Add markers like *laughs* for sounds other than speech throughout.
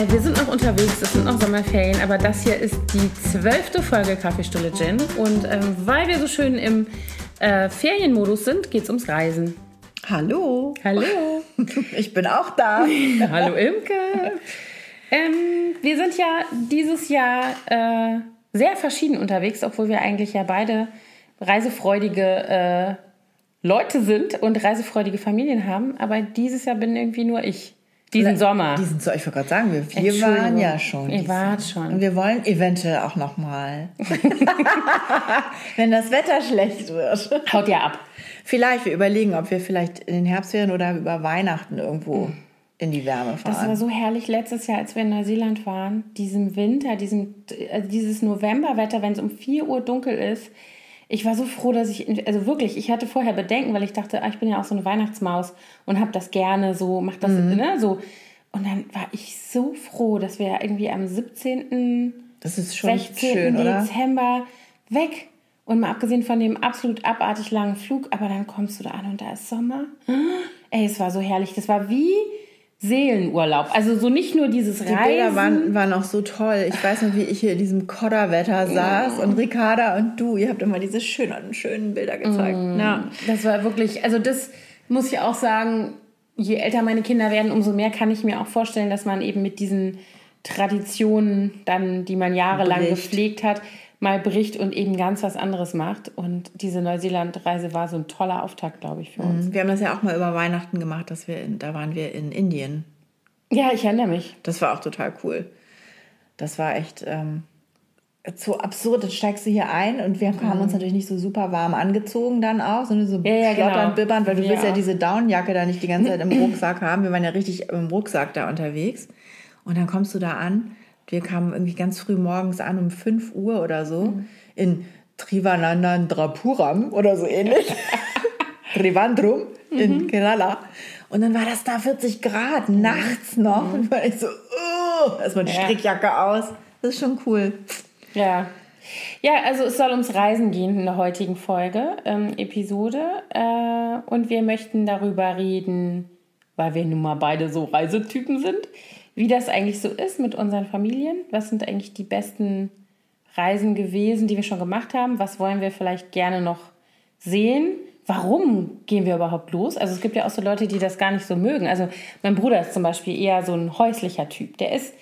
Äh, wir sind noch unterwegs, es sind noch Sommerferien, aber das hier ist die zwölfte Folge Kaffeestulle Gin. Und ähm, weil wir so schön im äh, Ferienmodus sind, geht es ums Reisen. Hallo. Hallo. *laughs* Ich bin auch da. *laughs* Hallo Imke. Ähm, wir sind ja dieses Jahr äh, sehr verschieden unterwegs, obwohl wir eigentlich ja beide reisefreudige äh, Leute sind und reisefreudige Familien haben. Aber dieses Jahr bin irgendwie nur ich. Diesen Sommer. Diesen ich wollte gerade sagen, wir, wir waren ja schon. Ihr wart schon. Und wir wollen eventuell auch noch mal. *laughs* Wenn das Wetter schlecht wird. Haut ja ab. Vielleicht, wir überlegen, ob wir vielleicht in den Herbstferien oder über Weihnachten irgendwo in die Wärme fahren. Das war so herrlich letztes Jahr, als wir in Neuseeland waren. Diesem Winter, diesem, also dieses Novemberwetter, wenn es um 4 Uhr dunkel ist. Ich war so froh, dass ich, also wirklich, ich hatte vorher Bedenken, weil ich dachte, ah, ich bin ja auch so eine Weihnachtsmaus und habe das gerne so, mach das, Mhm. ne, so. Und dann war ich so froh, dass wir irgendwie am 17. Das ist schon 16. schön, oder? Dezember weg. Und mal abgesehen von dem absolut abartig langen Flug, aber dann kommst du da an und da ist Sommer. Ey, es war so herrlich. Das war wie Seelenurlaub. Also so nicht nur dieses Die Bilder Reisen. waren, waren auch so toll. Ich weiß noch, wie ich hier in diesem Kodderwetter saß und Ricarda und du, ihr habt immer diese schönen, schönen Bilder gezeigt. Mm. Ja. Das war wirklich, also das muss ich auch sagen, je älter meine Kinder werden, umso mehr kann ich mir auch vorstellen, dass man eben mit diesen Traditionen dann, die man jahrelang Bricht. gepflegt hat, mal bricht und eben ganz was anderes macht. Und diese Neuseeland-Reise war so ein toller Auftakt, glaube ich, für uns. Wir haben das ja auch mal über Weihnachten gemacht, dass wir in, da waren wir in Indien. Ja, ich erinnere mich. Das war auch total cool. Das war echt ähm, so absurd. Dann steigst du hier ein und wir haben uns natürlich nicht so super warm angezogen dann auch, sondern so Mhm. Ja, ja, genau. bibbernd, weil du Ja. willst ja diese Downjacke da nicht die ganze Zeit im *clears throat* Rucksack haben. Wir waren ja richtig im Rucksack da unterwegs. Und dann kommst du da an. Wir kamen irgendwie ganz früh morgens an, um 5 Uhr oder so, Mhm. in Trivanandan Drapuram oder so ähnlich. *laughs* Trivandrum in Kerala. Und dann war das da 40 Grad, nachts noch. Und war ich so, oh, erstmal die Ja. Strickjacke aus. Das ist schon cool. Ja. Ja, also es soll ums Reisen gehen in der heutigen Folge, ähm, Episode. Äh, und wir möchten darüber reden, weil wir nun mal beide so Reisetypen sind, wie das eigentlich so ist mit unseren Familien. Was sind eigentlich die besten Reisen gewesen, die wir schon gemacht haben? Was wollen wir vielleicht gerne noch sehen? Warum gehen wir überhaupt los? Also es gibt ja auch so Leute, die das gar nicht so mögen. Also mein Bruder ist zum Beispiel eher so ein häuslicher Typ. Der ist,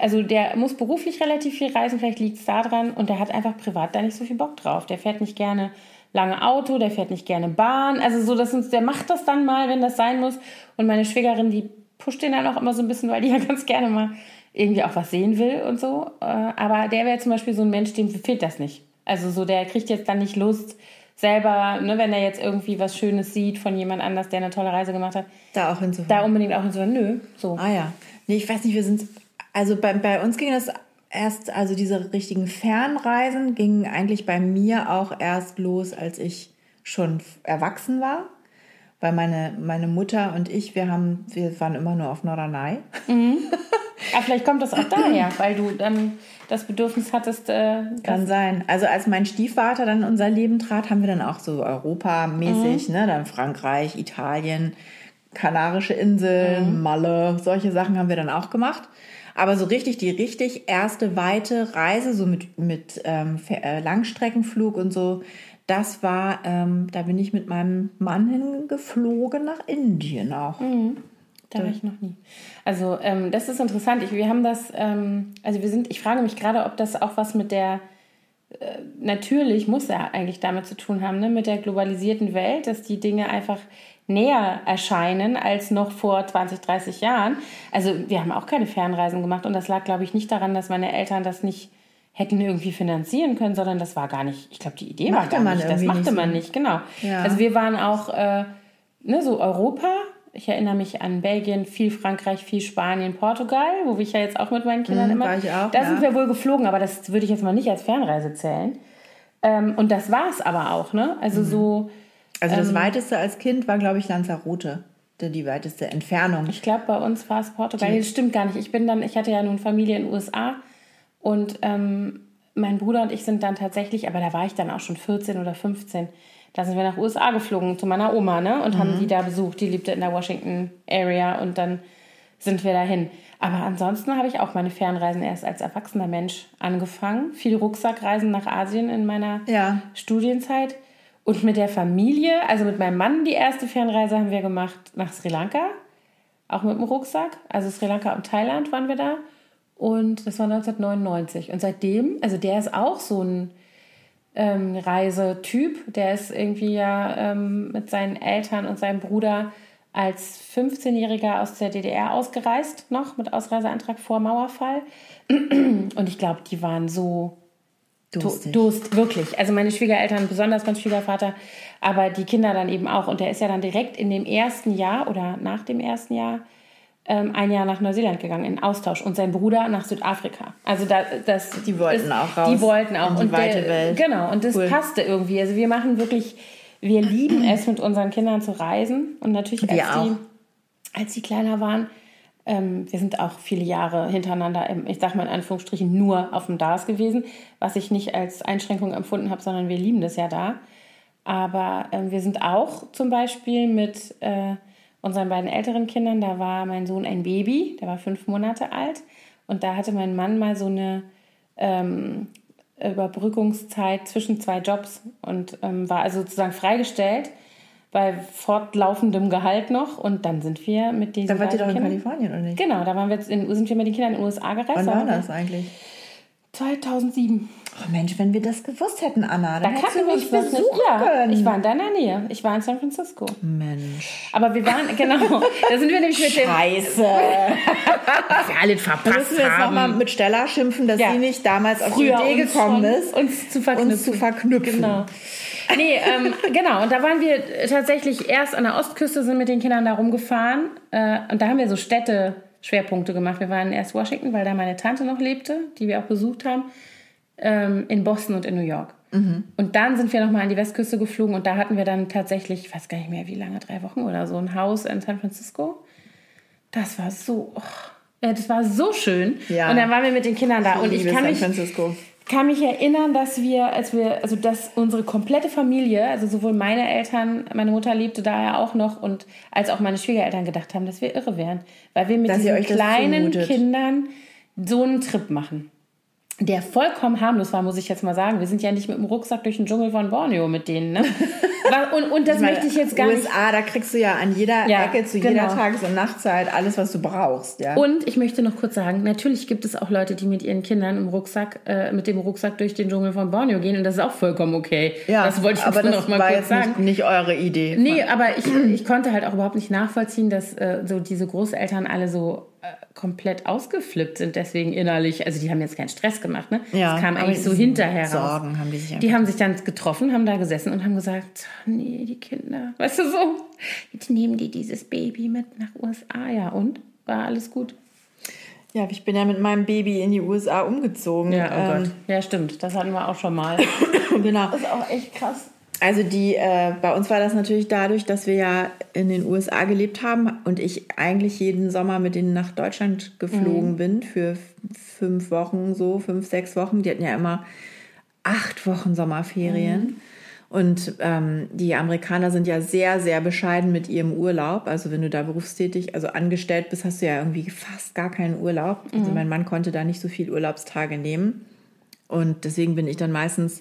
also der muss beruflich relativ viel reisen, vielleicht liegt es daran und der hat einfach privat da nicht so viel Bock drauf. Der fährt nicht gerne lange Auto, der fährt nicht gerne Bahn. Also so, das uns, der macht das dann mal, wenn das sein muss. Und meine Schwägerin, die pusht den dann auch immer so ein bisschen, weil die ja *laughs* ganz gerne mal irgendwie auch was sehen will und so. Äh, Aber der wäre zum Beispiel so ein Mensch, dem fehlt das nicht. Also so, der kriegt jetzt dann nicht Lust, selber, ne, wenn er jetzt irgendwie was Schönes sieht von jemand anders, der eine tolle Reise gemacht hat, Da auch hinzufahren. da unbedingt auch so, nö, so. Ah ja. Nee, ich weiß nicht, wir sind. Also bei, bei uns ging das erst, also diese richtigen Fernreisen gingen eigentlich bei mir auch erst los, als ich schon erwachsen war. Weil meine, meine Mutter und ich, wir haben, wir waren immer nur auf Norderney. Aber *laughs* vielleicht kommt das auch daher, weil du dann das Bedürfnis hattest, äh, Kann sein. Also als mein Stiefvater dann in unser Leben trat, haben wir dann auch so Europamäßig, ne, dann Frankreich, Italien, Kanarische Inseln, Malle, solche Sachen haben wir dann auch gemacht. Aber so richtig, die richtig erste weite Reise, so mit, mit ähm, äh, Langstreckenflug und so, das war, ähm, da bin ich mit meinem Mann hingeflogen nach Indien auch. Da war ich noch nie. Also ähm, das ist interessant. Ich, wir haben das, ähm, also wir sind, ich frage mich gerade, ob das auch was mit der, äh, natürlich muss er eigentlich damit zu tun haben, ne, mit der globalisierten Welt, dass die Dinge einfach näher erscheinen als noch vor 20, 30 Jahren. Also wir haben auch keine Fernreisen gemacht und das lag, glaube ich, nicht daran, dass meine Eltern das nicht hätten irgendwie finanzieren können, sondern das war gar nicht, ich glaube, die Idee Machte war gar man nicht, das machte nicht so. man nicht, genau. Ja. Also wir waren auch, äh, ne, so Europa, ich erinnere mich an Belgien, viel Frankreich, viel Spanien, Portugal, wo ich ja jetzt auch mit meinen Kindern immer. Mhm, war ich auch, da ja. sind wir wohl geflogen, aber das würde ich jetzt mal nicht als Fernreise zählen. Ähm, und das war es aber auch, ne? Also Mhm. so, Also das Ähm. weiteste als Kind war, glaube ich, Lanzarote. Die, die weiteste Entfernung. ich glaube, bei uns war es Portugal. Nee, das stimmt gar nicht. Ich bin dann, ich hatte ja nun Familie in den USA und ähm, mein Bruder und ich sind dann tatsächlich, aber da war ich dann auch schon 14 oder 15. Da sind wir nach USA geflogen zu meiner Oma, ne? Und Mhm. haben die da besucht. Die lebte in der Washington Area und dann sind wir dahin. Aber ansonsten habe ich auch meine Fernreisen erst als erwachsener Mensch angefangen. Viel Rucksackreisen nach Asien in meiner Ja. Studienzeit. Und mit der Familie, also mit meinem Mann, die erste Fernreise haben wir gemacht nach Sri Lanka. Auch mit dem Rucksack. Also Sri Lanka und Thailand waren wir da. Und das war 1999. Und seitdem, also der ist auch so ein ähm, Reisetyp. Der ist irgendwie ja ähm, mit seinen Eltern und seinem Bruder als 15-Jähriger aus der DDR ausgereist, noch mit Ausreiseantrag vor Mauerfall. Und ich glaube, die waren so Durstig. Durst, wirklich. Also meine Schwiegereltern, besonders mein Schwiegervater, aber die Kinder dann eben auch. Und der ist ja dann direkt in dem ersten Jahr oder nach dem ersten Jahr ähm, ein Jahr nach Neuseeland gegangen in Austausch und sein Bruder nach Südafrika. Also da, das Die wollten auch raus Die wollten auch in die und weite der, Welt. Genau und das Cool. passte irgendwie. Also wir machen wirklich, wir lieben es mit unseren Kindern zu reisen und natürlich als auch. die als die kleiner waren, ähm, wir sind auch viele Jahre hintereinander, im, ich sag mal in Anführungsstrichen, nur auf dem DARS gewesen, was ich nicht als Einschränkung empfunden habe, sondern wir lieben das ja da. Aber ähm, wir sind auch zum Beispiel mit äh, unseren beiden älteren Kindern, da war mein Sohn ein Baby, der war fünf Monate alt. Und da hatte mein Mann mal so eine ähm, Überbrückungszeit zwischen zwei Jobs und ähm, war also sozusagen freigestellt bei fortlaufendem Gehalt noch. Und dann sind wir mit diesen Da wart ihr doch in Kindern- Kalifornien, oder nicht? Genau, da waren wir jetzt in, sind wir mit den Kindern in den USA gereist. Wann Da war das eigentlich? 2007. Oh Mensch, wenn wir das gewusst hätten, Anna, Da dann hättest kannten du wir mich besuchen nicht. Ja, können. ich war in deiner Nähe. Ich war in San Francisco. Mensch. Aber wir waren, genau, da sind wir nämlich mit dem... Scheiße. *laughs* wir alle Da verpasst müssen wir jetzt nochmal mit Stella schimpfen, dass Ja. sie nicht damals auf die Idee gekommen ist, uns zu verknüpfen. uns zu verknüpfen. Genau. Nee, ähm, genau. Und da waren wir tatsächlich erst an der Ostküste, sind mit den Kindern da rumgefahren. Äh, und da haben wir so Städte-Schwerpunkte gemacht. Wir waren erst Washington, weil da meine Tante noch lebte, die wir auch besucht haben, ähm, in Boston und in New York. Und dann sind wir nochmal an die Westküste geflogen und da hatten wir dann tatsächlich, ich weiß gar nicht mehr wie lange, drei Wochen oder so, ein Haus in San Francisco. Das war so, oh, das war so schön. Ja. Und dann waren wir mit den Kindern da. und ich kann San mich, Francisco. Kann mich erinnern, dass wir, als wir, also dass unsere komplette Familie, also sowohl meine Eltern, meine Mutter lebte da ja auch noch und als auch meine Schwiegereltern gedacht haben, dass wir irre wären, weil wir mit Dass diesen kleinen. Kindern so einen Trip machen. Der vollkommen harmlos war, muss ich jetzt mal sagen. Wir sind ja nicht mit dem Rucksack durch den Dschungel von Borneo mit denen. Ne? *laughs* Und, und das möchte ich jetzt gar nicht USA, da kriegst du ja an jeder Ja, Ecke zu genau. jeder Tages- und Nachtzeit alles, was du brauchst. Ja? Und ich möchte noch kurz sagen, natürlich gibt es auch Leute, die mit ihren Kindern im Rucksack, äh, mit dem Rucksack durch den Dschungel von Borneo gehen und das ist auch vollkommen okay. ja, das wollte ich aber das noch mal war kurz jetzt sagen. Nicht, nicht eure Idee. Nee, aber ich, ich konnte halt auch überhaupt nicht nachvollziehen, dass äh, so diese Großeltern alle so komplett ausgeflippt sind, deswegen innerlich. Also die haben jetzt keinen Stress gemacht, ne? Ja, das kam eigentlich so hinterher raus. Sorgen haben die sich Die haben sich dann getroffen, haben da gesessen und haben gesagt, nee, die Kinder, weißt du so, jetzt nehmen die dieses Baby mit nach USA, ja und? War alles gut? Ja, ich bin ja mit meinem Baby in die USA umgezogen. Ja, oh Ähm, Gott. Ja, stimmt, das hatten wir auch schon mal. *coughs* Genau. Das ist auch echt krass. Also die, äh, bei uns war das natürlich dadurch, dass wir ja in den USA gelebt haben und ich eigentlich jeden Sommer mit denen nach Deutschland geflogen Mhm. bin für fünf Wochen, so fünf, sechs Wochen. Die hatten ja immer acht Wochen Sommerferien. Mhm. Und ähm, die Amerikaner sind ja sehr, sehr bescheiden mit ihrem Urlaub. Also wenn du da berufstätig, also angestellt bist, hast du ja irgendwie fast gar keinen Urlaub. Mhm. Also mein Mann konnte da nicht so viel Urlaubstage nehmen. Und deswegen bin ich dann meistens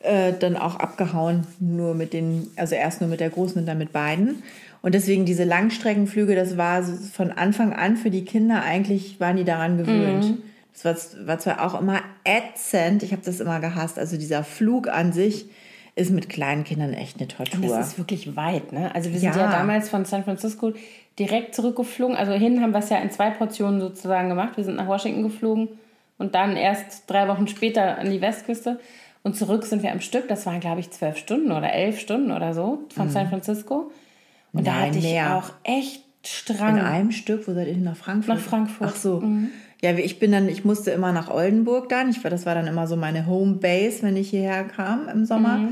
äh, dann auch abgehauen, nur mit den, also erst nur mit der Großen und dann mit beiden. Und deswegen diese Langstreckenflüge, das war von Anfang an für die Kinder eigentlich, waren die daran gewöhnt. Das war, war zwar auch immer ätzend, ich habe das immer gehasst, also dieser Flug an sich ist mit kleinen Kindern echt eine Tortur. Das ist wirklich weit, ne? Also wir sind Ja. ja. damals von San Francisco direkt zurückgeflogen. Also hin haben wir es ja in zwei Portionen sozusagen gemacht. Wir sind nach Washington geflogen und dann erst drei Wochen später an die Westküste. Und zurück sind wir am Stück. Das waren, glaube ich, zwölf Stunden oder elf Stunden oder so von San Francisco. Und da Mhm. Nein, hatte ich mehr. auch echt In Strang. einem Stück, wo seid ihr hin? Nach Frankfurt? Nach Frankfurt. Mhm. Ach so. Ja, ich bin dann, ich musste immer nach Oldenburg dann. Ich war, das war dann immer so meine Home Base, wenn ich hierher kam im Sommer. Mhm.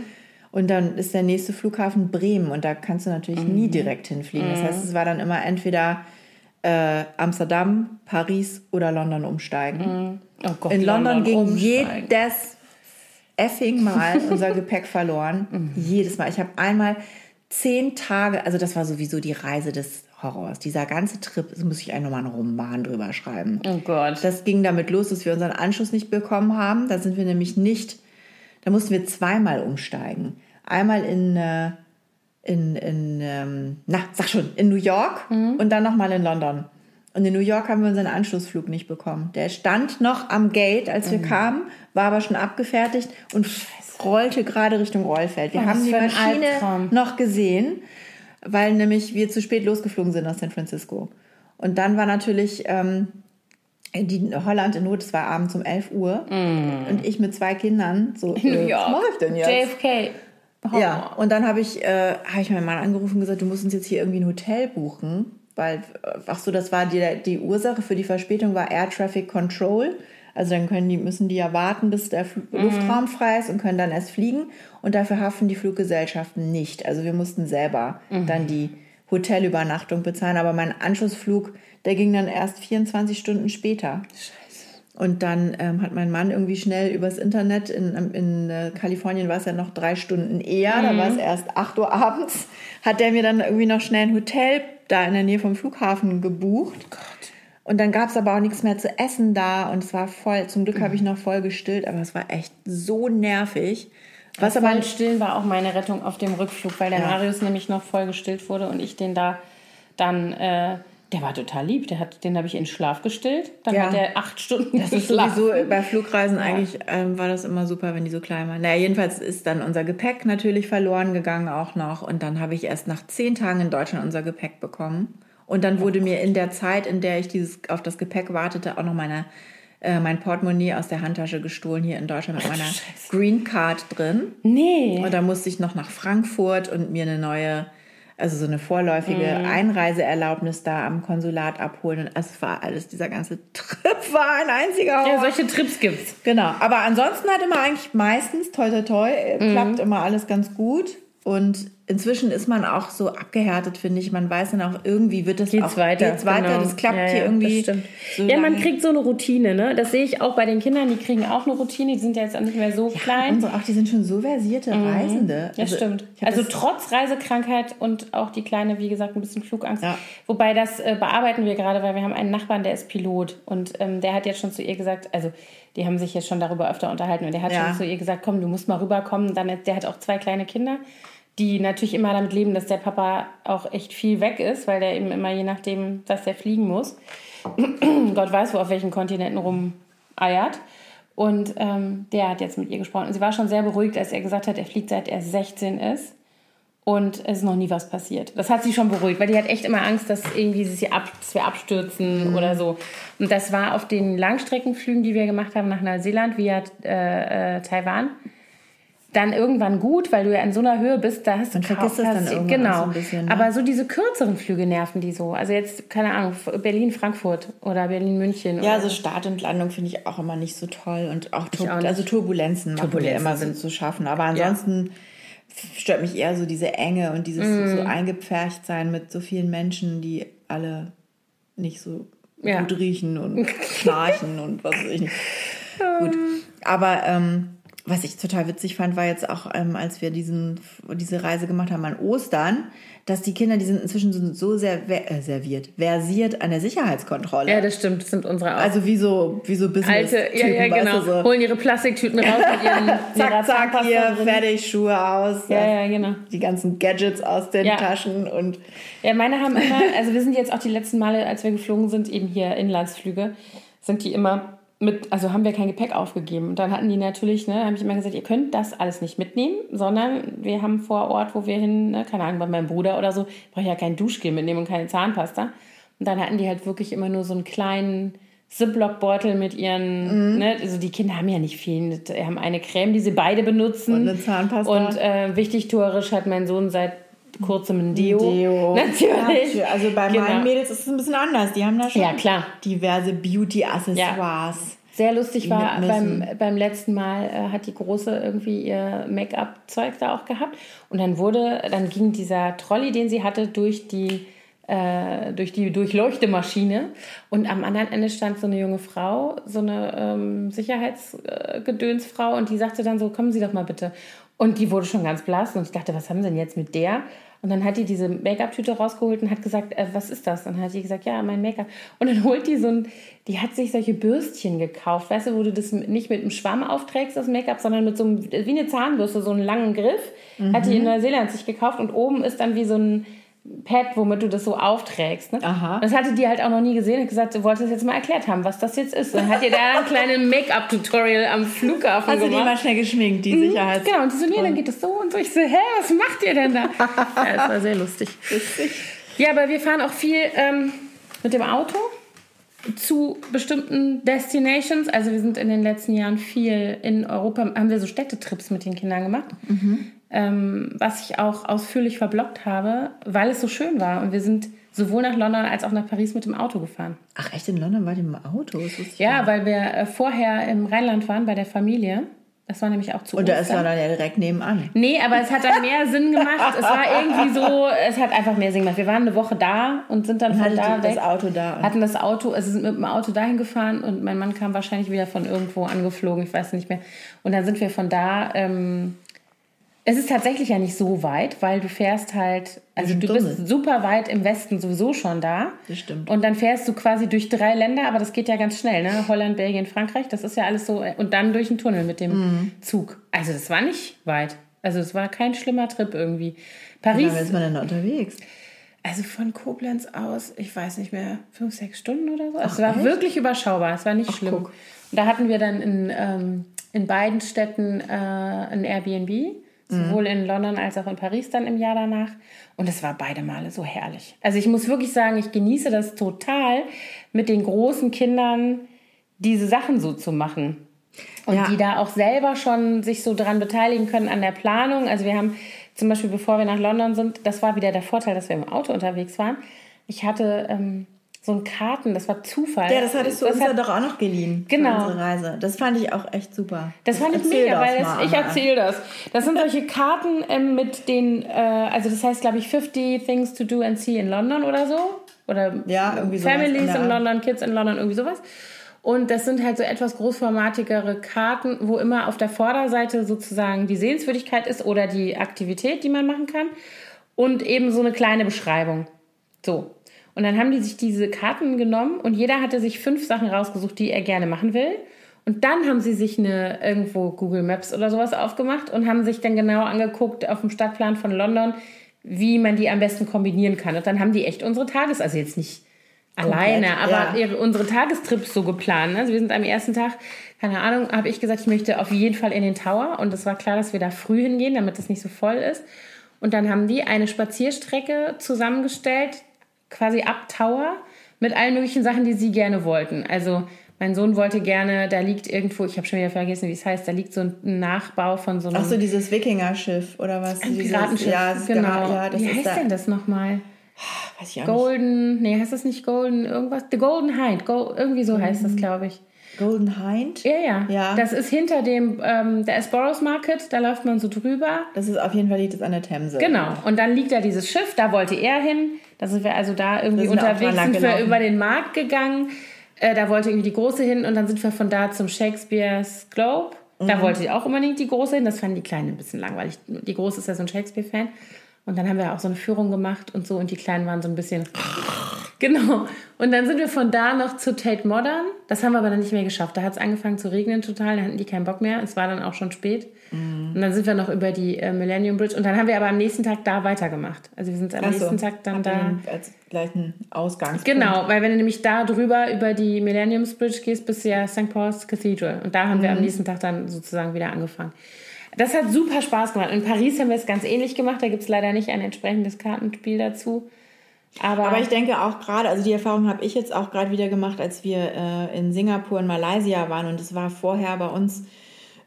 Und dann ist der nächste Flughafen Bremen und da kannst du natürlich Mhm. nie direkt hinfliegen. Das heißt, es war dann immer entweder äh, Amsterdam, Paris oder London umsteigen. Oh Gott, In London, ging umsteigen. jedes effing Mal *laughs* unser Gepäck verloren. Mhm. Jedes Mal. Ich habe einmal zehn Tage, also das war sowieso die Reise des Horrors. Dieser ganze Trip, das muss ich eigentlich nochmal einen Roman drüber schreiben. Oh Gott. Das ging damit los, dass wir unseren Anschluss nicht bekommen haben. Da sind wir nämlich nicht, da mussten wir zweimal umsteigen. Einmal in, äh, in, in ähm, na, sag schon, in New York und dann nochmal in London. Und in New York haben wir unseren Anschlussflug nicht bekommen. Der stand noch am Gate, als wir kamen, war aber schon abgefertigt und rollte gerade Richtung Rollfeld. Wir Oh, haben die Maschine Albtraum. noch gesehen, weil nämlich wir zu spät losgeflogen sind aus San Francisco. Und dann war natürlich ähm, die Holland in Not, es war abends um 11 Uhr und ich mit zwei Kindern so, Mm. New äh, York. was mache ich denn jetzt? JFK. Horror. Ja, und dann habe ich, äh, hab ich meinen Mann angerufen und gesagt, du musst uns jetzt hier irgendwie ein Hotel buchen, weil, äh, ach so, das war die, die Ursache für die Verspätung war Air Traffic Control. Also dann können die, müssen die ja warten, bis der Fl Luftraum frei ist und können dann erst fliegen. Und dafür haften die Fluggesellschaften nicht. Also wir mussten selber dann die Hotelübernachtung bezahlen. Aber mein Anschlussflug, der ging dann erst 24 Stunden später. Und dann ähm, hat mein Mann irgendwie schnell übers Internet, in, in äh, Kalifornien war es ja noch drei Stunden eher, da war es erst 8 Uhr abends, hat der mir dann irgendwie noch schnell ein Hotel da in der Nähe vom Flughafen gebucht. Und dann gab es aber auch nichts mehr zu essen da und es war voll, zum Glück habe ich noch voll gestillt, aber es war echt so nervig. Was aber beim Stillen war auch meine Rettung auf dem Rückflug, weil der Ja. Marius nämlich noch voll gestillt wurde und ich den da dann, äh, der war total lieb, der hat, den habe ich in Schlaf gestillt, dann Ja. hat er acht Stunden Das ist geschlafen. sowieso bei Flugreisen eigentlich ähm, war das immer super, wenn die so klein waren. Naja, jedenfalls ist dann unser Gepäck natürlich verloren gegangen auch noch. Und dann habe ich erst nach zehn Tagen in Deutschland unser Gepäck bekommen. Und dann wurde mir in der Zeit, in der ich dieses auf das Gepäck wartete, auch noch meine, äh, mein Portemonnaie aus der Handtasche gestohlen hier in Deutschland mit meiner Green Card drin. Nee. Und da musste ich noch nach Frankfurt und mir eine neue, also so eine vorläufige Einreiseerlaubnis da am Konsulat abholen. Und es war alles, dieser ganze *laughs* Trip war ein einziger Horror. ja, solche Trips gibt's. Genau, aber ansonsten hat immer eigentlich meistens, toi toi toi, äh, Mhm. klappt immer alles ganz gut. Und inzwischen ist man auch so abgehärtet, finde ich. Man weiß dann auch, irgendwie wird das Geht's auch, weiter. Geht's weiter. genau. Das klappt ja, hier ja, irgendwie. Das stimmt. so ja, man kriegt so eine Routine, ne? Das sehe ich auch bei den Kindern, die kriegen auch eine Routine, die sind ja jetzt auch nicht mehr so klein. Unsere, auch die sind schon so versierte Reisende. Ja, stimmt. ich hab Also trotz Reisekrankheit und auch die kleine, wie gesagt, ein bisschen Flugangst. Ja. Wobei das äh, bearbeiten wir gerade, weil wir haben einen Nachbarn, der ist Pilot und ähm, der hat jetzt schon zu ihr gesagt, also die haben sich jetzt schon darüber öfter unterhalten und der hat Ja. schon zu ihr gesagt, komm, du musst mal rüberkommen. Dann, der hat auch zwei kleine Kinder, die natürlich immer damit leben, dass der Papa auch echt viel weg ist, weil der eben immer je nachdem, dass der fliegen muss. *clears throat* Gott weiß, wo auf welchen Kontinenten rumeiert. Und ähm, der hat jetzt mit ihr gesprochen. Und sie war schon sehr beruhigt, als er gesagt hat, er fliegt seit er 16 ist. Und es ist noch nie was passiert. Das hat sie schon beruhigt, weil die hat echt immer Angst, dass irgendwie sie ab, dass wir abstürzen oder so. Und das war auf den Langstreckenflügen, die wir gemacht haben nach Neuseeland via äh, äh, Taiwan, dann irgendwann gut, weil du ja in so einer Höhe bist, da hast du vergisst das dann irgendwann Genau. so ein bisschen, ne? Aber so diese kürzeren Flüge nerven die so. Also jetzt, keine Ahnung, Berlin-Frankfurt oder Berlin-München. Ja, oder so Start und Landung finde ich auch immer nicht so toll und auch, Tur auch also Turbulenzen machen Turbulenzen mir immer sind- zu schaffen. Aber ansonsten stört mich eher so diese Enge und dieses Mhm. so eingepfercht sein mit so vielen Menschen, die alle nicht so Ja. gut riechen und *laughs* schnarchen und was weiß ich nicht. Gut. Aber ähm, was ich total witzig fand, war jetzt auch, ähm, als wir diesen, diese Reise gemacht haben an Ostern, dass die Kinder, die sind inzwischen so, so sehr äh, serviert, versiert an der Sicherheitskontrolle. Ja, das stimmt. Das sind unsere auch. Also wie so, wie so business Alte, ja, ja, genau. so. Holen ihre Plastiktüten raus mit ihren *laughs* Zack, zack, hier, fertig, Schuhe aus. Ja, ja, genau. Die ganzen Gadgets aus den Ja. Taschen und Ja, meine haben immer, also wir sind jetzt auch die letzten Male, als wir geflogen sind, eben hier Inlandsflüge, sind die immer mit, also haben wir kein Gepäck aufgegeben. Und dann hatten die natürlich, ne, habe ich immer gesagt, ihr könnt das alles nicht mitnehmen, sondern wir haben vor Ort, wo wir hin, ne, keine Ahnung, bei meinem Bruder oder so, brauche ich ja kein Duschgel mitnehmen und keine Zahnpasta. Und dann hatten die halt wirklich immer nur so einen kleinen Ziploc-Beutel mit ihren, Mhm. ne, also die Kinder haben ja nicht viel. Die haben eine Creme, die sie beide benutzen. Und eine Zahnpasta. Und äh, wichtig tourisch hat mein Sohn seit kurzem ein Deo. Deo. *laughs* Natürlich. Ja, also bei Genau. meinen Mädels ist es ein bisschen anders. Die haben da schon Ja, klar. diverse Beauty-Accessoires. Sehr lustig war, beim, beim letzten Mal äh, hat die Große irgendwie ihr Make-up-Zeug da auch gehabt. Und dann wurde, dann ging dieser Trolley, den sie hatte, durch die äh, durch die Durchleuchtemaschine. Und am anderen Ende stand so eine junge Frau, so eine ähm, Sicherheitsgedönsfrau, und die sagte dann so, kommen Sie doch mal bitte. Und die wurde schon ganz blass und ich dachte, was haben Sie denn jetzt mit der? Und dann hat die diese Make-up-Tüte rausgeholt und hat gesagt, äh, was ist das? Und dann hat die gesagt, ja, mein Make-up. Und dann holt die so ein, die hat sich solche Bürstchen gekauft, weißt du, wo du das nicht mit einem Schwamm aufträgst, das Make-up, sondern mit so einem, wie eine Zahnbürste, so einen langen Griff. Mhm. Hat die in Neuseeland sich gekauft und oben ist dann wie so ein, Pad, womit du das so aufträgst. Ne? Aha. Das hatte die halt auch noch nie gesehen und gesagt, du wolltest das jetzt mal erklärt haben, was das jetzt ist. dann hat ihr da ein kleines Make-up-Tutorial am Flughafen Hast gemacht. Hast du die mal schnell geschminkt, die mhm, Sicherheit? Genau, und die so, nee, dann geht das so und so. Ich so, hä, was macht ihr denn da? *laughs* ja, das war sehr lustig. lustig. Ja, aber wir fahren auch viel ähm, mit dem Auto zu bestimmten Destinations. Also wir sind in den letzten Jahren viel in Europa, haben wir so Städtetrips mit den Kindern gemacht. Mhm ähm, was ich auch ausführlich verblockt habe, weil es so schön war. Und wir sind sowohl nach London als auch nach Paris mit dem Auto gefahren. Ach echt, in London war die im Auto? ja, weil wir äh, vorher im Rheinland waren bei der Familie. Das war nämlich auch zu Und da ist London ja direkt nebenan. Nee, aber es hat dann mehr Sinn gemacht. Es war irgendwie so, es hat einfach mehr Sinn gemacht. Wir waren eine Woche da und sind dann und von da weg. das Auto da. Hatten das Auto, also sind mit dem Auto dahin gefahren und mein Mann kam wahrscheinlich wieder von irgendwo angeflogen, ich weiß nicht mehr. Und dann sind wir von da ähm, es ist tatsächlich ja nicht so weit, weil du fährst halt, also du bist super weit im Westen sowieso schon da. Das stimmt. Und dann fährst du quasi durch drei Länder, aber das geht ja ganz schnell, ne? Holland, Belgien, Frankreich, das ist ja alles so. Und dann durch einen Tunnel mit dem mhm. Zug. Also das war nicht weit. Also es war kein schlimmer Trip irgendwie. Paris. Wie lange ist man denn unterwegs? Also von Koblenz aus, ich weiß nicht mehr, fünf, sechs Stunden oder so. Ach, es war echt? wirklich überschaubar, es war nicht Ach, schlimm. Guck. Und da hatten wir dann in, ähm, in beiden Städten äh, ein Airbnb sowohl in London als auch in Paris dann im Jahr danach. Und es war beide Male so herrlich. Also ich muss wirklich sagen, ich genieße das total, mit den großen Kindern diese Sachen so zu machen. Und ja. die da auch selber schon sich so dran beteiligen können an der Planung. Also wir haben zum Beispiel, bevor wir nach London sind, das war wieder der Vorteil, dass wir im Auto unterwegs waren. Ich hatte ähm, so ein Karten, das war Zufall. Ja, das hattest du das uns hat, ja doch auch noch geliehen. Genau. Unsere Reise. Das fand ich auch echt super. Das fand ich mega, weil das, ich erzähle das. Das sind solche Karten ähm, mit den, äh, also das heißt, glaube ich, 50 Things to Do and See in London oder so. Oder ja, irgendwie Families in, in London, Kids in London, irgendwie sowas. Und das sind halt so etwas großformatigere Karten, wo immer auf der Vorderseite sozusagen die Sehenswürdigkeit ist oder die Aktivität, die man machen kann. Und eben so eine kleine Beschreibung. So. Und dann haben die sich diese Karten genommen und jeder hatte sich fünf Sachen rausgesucht, die er gerne machen will. Und dann haben sie sich eine irgendwo Google Maps oder sowas aufgemacht und haben sich dann genau angeguckt auf dem Stadtplan von London, wie man die am besten kombinieren kann. Und dann haben die echt unsere Tages, also jetzt nicht Komplett, alleine, aber ja. ihre, unsere Tagestrips so geplant. Also wir sind am ersten Tag, keine Ahnung, habe ich gesagt, ich möchte auf jeden Fall in den Tower. Und es war klar, dass wir da früh hingehen, damit es nicht so voll ist. Und dann haben die eine Spazierstrecke zusammengestellt, quasi ab Tower mit allen möglichen Sachen, die sie gerne wollten. Also mein Sohn wollte gerne, da liegt irgendwo, ich habe schon wieder vergessen, wie es heißt, da liegt so ein Nachbau von so einem. Ach so, dieses Wikinger-Schiff oder was? Ein Piratenschiff, ja, genau. Ja, wie heißt da. denn das nochmal? Weiß ich auch Golden, nicht. nee, heißt das nicht Golden, irgendwas? The Golden Hind, Go, irgendwie so heißt das, glaube ich. Golden Hind? Ja, ja, ja. Das ist hinter dem, ähm, der Esperos Market, da läuft man so drüber. Das ist auf jeden Fall liegt das an der Themse. Genau. Und dann liegt da dieses Schiff, da wollte er hin. Da sind wir also da irgendwie unterwegs, sind wir über den Markt gegangen. Äh, da wollte irgendwie die Große hin und dann sind wir von da zum Shakespeare's Globe. Da mhm. wollte ich auch unbedingt die Große hin. Das fanden die Kleinen ein bisschen langweilig. Die Große ist ja so ein Shakespeare-Fan. Und dann haben wir auch so eine Führung gemacht und so und die Kleinen waren so ein bisschen. *laughs* Genau. Und dann sind wir von da noch zu Tate Modern. Das haben wir aber dann nicht mehr geschafft. Da hat es angefangen zu regnen total. Da hatten die keinen Bock mehr. Es war dann auch schon spät. Mhm. Und dann sind wir noch über die äh, Millennium Bridge. Und dann haben wir aber am nächsten Tag da weitergemacht. Also wir sind am Ach nächsten Tag dann da. Als gleichen Ausgangspunkt. Genau, weil wenn du nämlich da drüber über die Millennium Bridge gehst, bist du ja St. Paul's Cathedral. Und da haben mhm. wir am mhm. nächsten Tag dann sozusagen wieder angefangen. Das hat super Spaß gemacht. In Paris haben wir es ganz ähnlich gemacht. Da gibt es leider nicht ein entsprechendes Kartenspiel dazu. Aber, Aber ich denke auch gerade, also die Erfahrung habe ich jetzt auch gerade wieder gemacht, als wir äh, in Singapur und Malaysia waren. Und es war vorher bei uns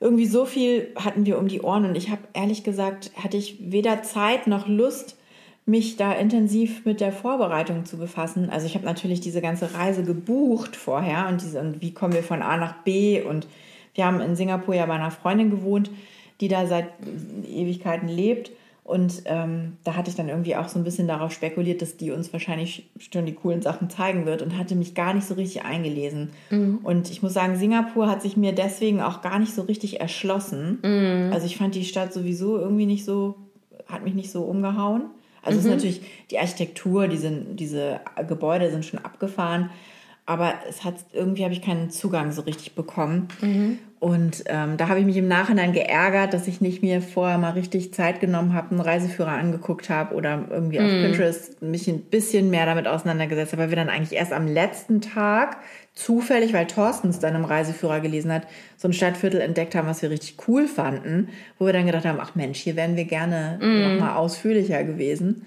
irgendwie so viel hatten wir um die Ohren. Und ich habe ehrlich gesagt, hatte ich weder Zeit noch Lust, mich da intensiv mit der Vorbereitung zu befassen. Also ich habe natürlich diese ganze Reise gebucht vorher und, diese, und wie kommen wir von A nach B. Und wir haben in Singapur ja bei einer Freundin gewohnt die da seit Ewigkeiten lebt. Und ähm, da hatte ich dann irgendwie auch so ein bisschen darauf spekuliert, dass die uns wahrscheinlich schon die coolen Sachen zeigen wird und hatte mich gar nicht so richtig eingelesen. Mhm. Und ich muss sagen, Singapur hat sich mir deswegen auch gar nicht so richtig erschlossen. Mhm. Also ich fand die Stadt sowieso irgendwie nicht so, hat mich nicht so umgehauen. Also mhm. es ist mhm. natürlich die Architektur, die sind, diese Gebäude sind schon abgefahren aber es hat irgendwie habe ich keinen Zugang so richtig bekommen. Mhm. Und ähm, da habe ich mich im Nachhinein geärgert, dass ich nicht mir vorher mal richtig Zeit genommen habe, einen Reiseführer angeguckt habe oder irgendwie mhm. auf Pinterest mich ein bisschen mehr damit auseinandergesetzt habe, weil wir dann eigentlich erst am letzten Tag zufällig, weil Thorsten es dann im Reiseführer gelesen hat, so ein Stadtviertel entdeckt haben, was wir richtig cool fanden, wo wir dann gedacht haben, ach Mensch, hier wären wir gerne mhm. noch mal ausführlicher gewesen.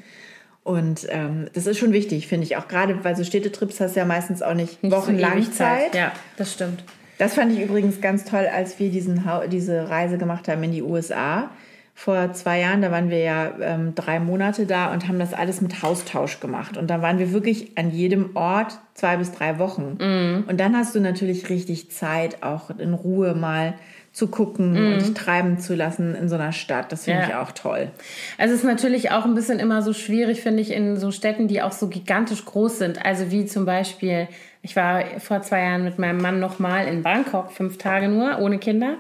Und ähm, das ist schon wichtig, finde ich. Auch gerade, weil so Städtetrips hast du ja meistens auch nicht, nicht wochenlang so Zeit. Ja, das stimmt. Das fand ich übrigens ganz toll, als wir diesen, diese Reise gemacht haben in die USA. Vor zwei Jahren, da waren wir ja ähm, drei Monate da und haben das alles mit Haustausch gemacht. Und da waren wir wirklich an jedem Ort zwei bis drei Wochen. Mm. Und dann hast du natürlich richtig Zeit, auch in Ruhe mal zu gucken mm. und dich treiben zu lassen in so einer Stadt. Das finde ja. ich auch toll. Also es ist natürlich auch ein bisschen immer so schwierig, finde ich, in so Städten, die auch so gigantisch groß sind. Also wie zum Beispiel, ich war vor zwei Jahren mit meinem Mann nochmal in Bangkok, fünf Tage nur, ohne Kinder.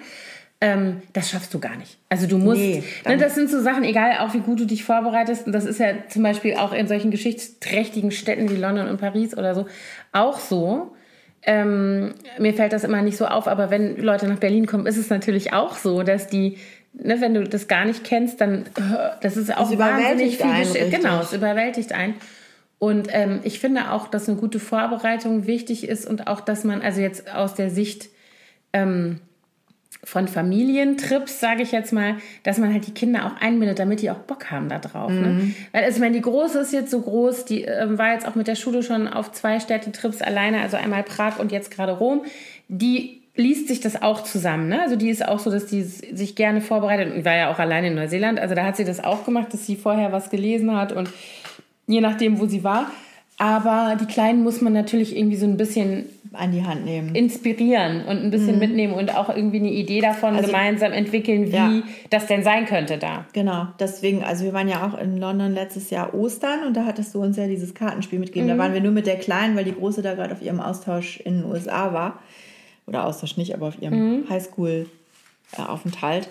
Ähm, das schaffst du gar nicht. Also du musst, nee, ne, das sind so Sachen, egal auch wie gut du dich vorbereitest. Und das ist ja zum Beispiel auch in solchen geschichtsträchtigen Städten wie London und Paris oder so auch so ähm, mir fällt das immer nicht so auf, aber wenn Leute nach Berlin kommen, ist es natürlich auch so, dass die, ne, wenn du das gar nicht kennst, dann das ist auch das wahnsinnig viel ein, Genau, es überwältigt ein. Und ähm, ich finde auch, dass eine gute Vorbereitung wichtig ist und auch, dass man, also jetzt aus der Sicht ähm, von Familientrips, sage ich jetzt mal, dass man halt die Kinder auch einbindet, damit die auch Bock haben da drauf. Ne? Mhm. Ne? Weil also, ich meine, die Große ist jetzt so groß, die äh, war jetzt auch mit der Schule schon auf zwei Städtetrips alleine, also einmal Prag und jetzt gerade Rom. Die liest sich das auch zusammen. Ne? Also die ist auch so, dass die sich gerne vorbereitet. Und war ja auch alleine in Neuseeland. Also da hat sie das auch gemacht, dass sie vorher was gelesen hat und je nachdem, wo sie war. Aber die Kleinen muss man natürlich irgendwie so ein bisschen an die Hand nehmen. Inspirieren und ein bisschen mhm. mitnehmen und auch irgendwie eine Idee davon also, gemeinsam entwickeln, wie ja. das denn sein könnte da. Genau, deswegen, also wir waren ja auch in London letztes Jahr Ostern und da hattest du uns ja dieses Kartenspiel mitgegeben. Mhm. Da waren wir nur mit der Kleinen, weil die Große da gerade auf ihrem Austausch in den USA war. Oder Austausch nicht, aber auf ihrem mhm. Highschool-Aufenthalt.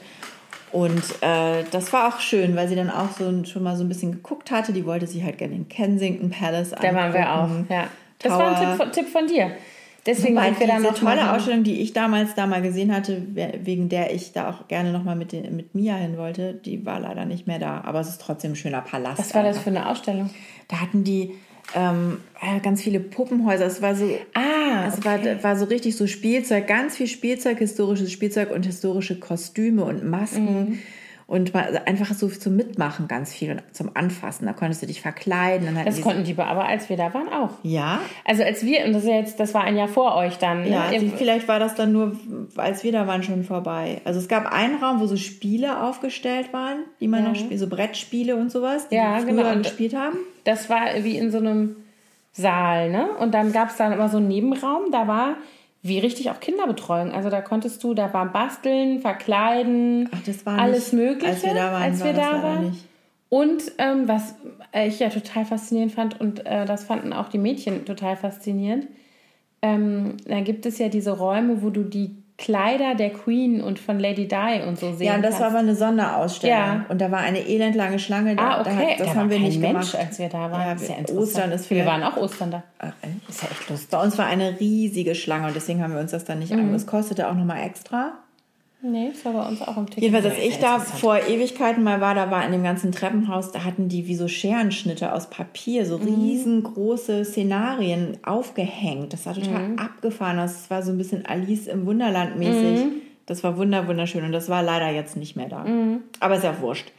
Und äh, das war auch schön, weil sie dann auch so schon mal so ein bisschen geguckt hatte. Die wollte sie halt gerne in Kensington Palace angucken. Da waren wir auch, ja. Das Tower. war ein Tipp von, Tipp von dir. Deswegen sind wir da noch tolle Ausstellung, die ich damals da mal gesehen hatte, wegen der ich da auch gerne noch mal mit, den, mit Mia hin wollte, die war leider nicht mehr da. Aber es ist trotzdem ein schöner Palast. Was war das für eine Ausstellung? Da hatten die ähm, äh, ganz viele Puppenhäuser. Es war so, ah, es okay. war, war so richtig so Spielzeug, ganz viel Spielzeug, historisches Spielzeug und historische Kostüme und Masken. Mhm. Und einfach so zum Mitmachen ganz viel zum Anfassen. Da konntest du dich verkleiden. das konnten die aber, als wir da waren, auch. Ja. Also als wir, und das ist jetzt, das war ein Jahr vor euch dann. Ne? Ja, also vielleicht war das dann nur, als wir da waren, schon vorbei. Also es gab einen Raum, wo so Spiele aufgestellt waren, die man ja. noch spielt, so Brettspiele und sowas, die ja, wir früher genau. gespielt haben. Das war wie in so einem Saal, ne? Und dann gab es dann immer so einen Nebenraum, da war wie richtig auch Kinderbetreuung. Also da konntest du, da war Basteln, Verkleiden, Ach, war alles nicht, Mögliche, als wir da waren. Als wir da waren. Und ähm, was ich ja total faszinierend fand, und äh, das fanden auch die Mädchen total faszinierend, ähm, da gibt es ja diese Räume, wo du die Kleider der Queen und von Lady Di und so sehen. Ja, das war aber eine Sonderausstellung. Ja. Und da war eine elendlange Schlange. Da, ah, okay. Da das da haben wir nicht Mensch, gemacht. als wir da waren. Ja, ist ja Ostern ist Wir waren auch Ostern da. Ach, ist ja echt lustig. Bei uns war eine riesige Schlange und deswegen haben wir uns das dann nicht mhm. angeguckt. Es kostete auch nochmal extra. Nee, das war bei uns auch im Ticket. Jedenfalls, als ich da vor Ewigkeiten mal war, da war in dem ganzen Treppenhaus, da hatten die wie so Scherenschnitte aus Papier, so mhm. riesengroße Szenarien aufgehängt. Das war total mhm. abgefahren. Das war so ein bisschen Alice im Wunderland mäßig. Mhm. Das war wunder wunderschön und das war leider jetzt nicht mehr da. Mhm. Aber ist ja wurscht.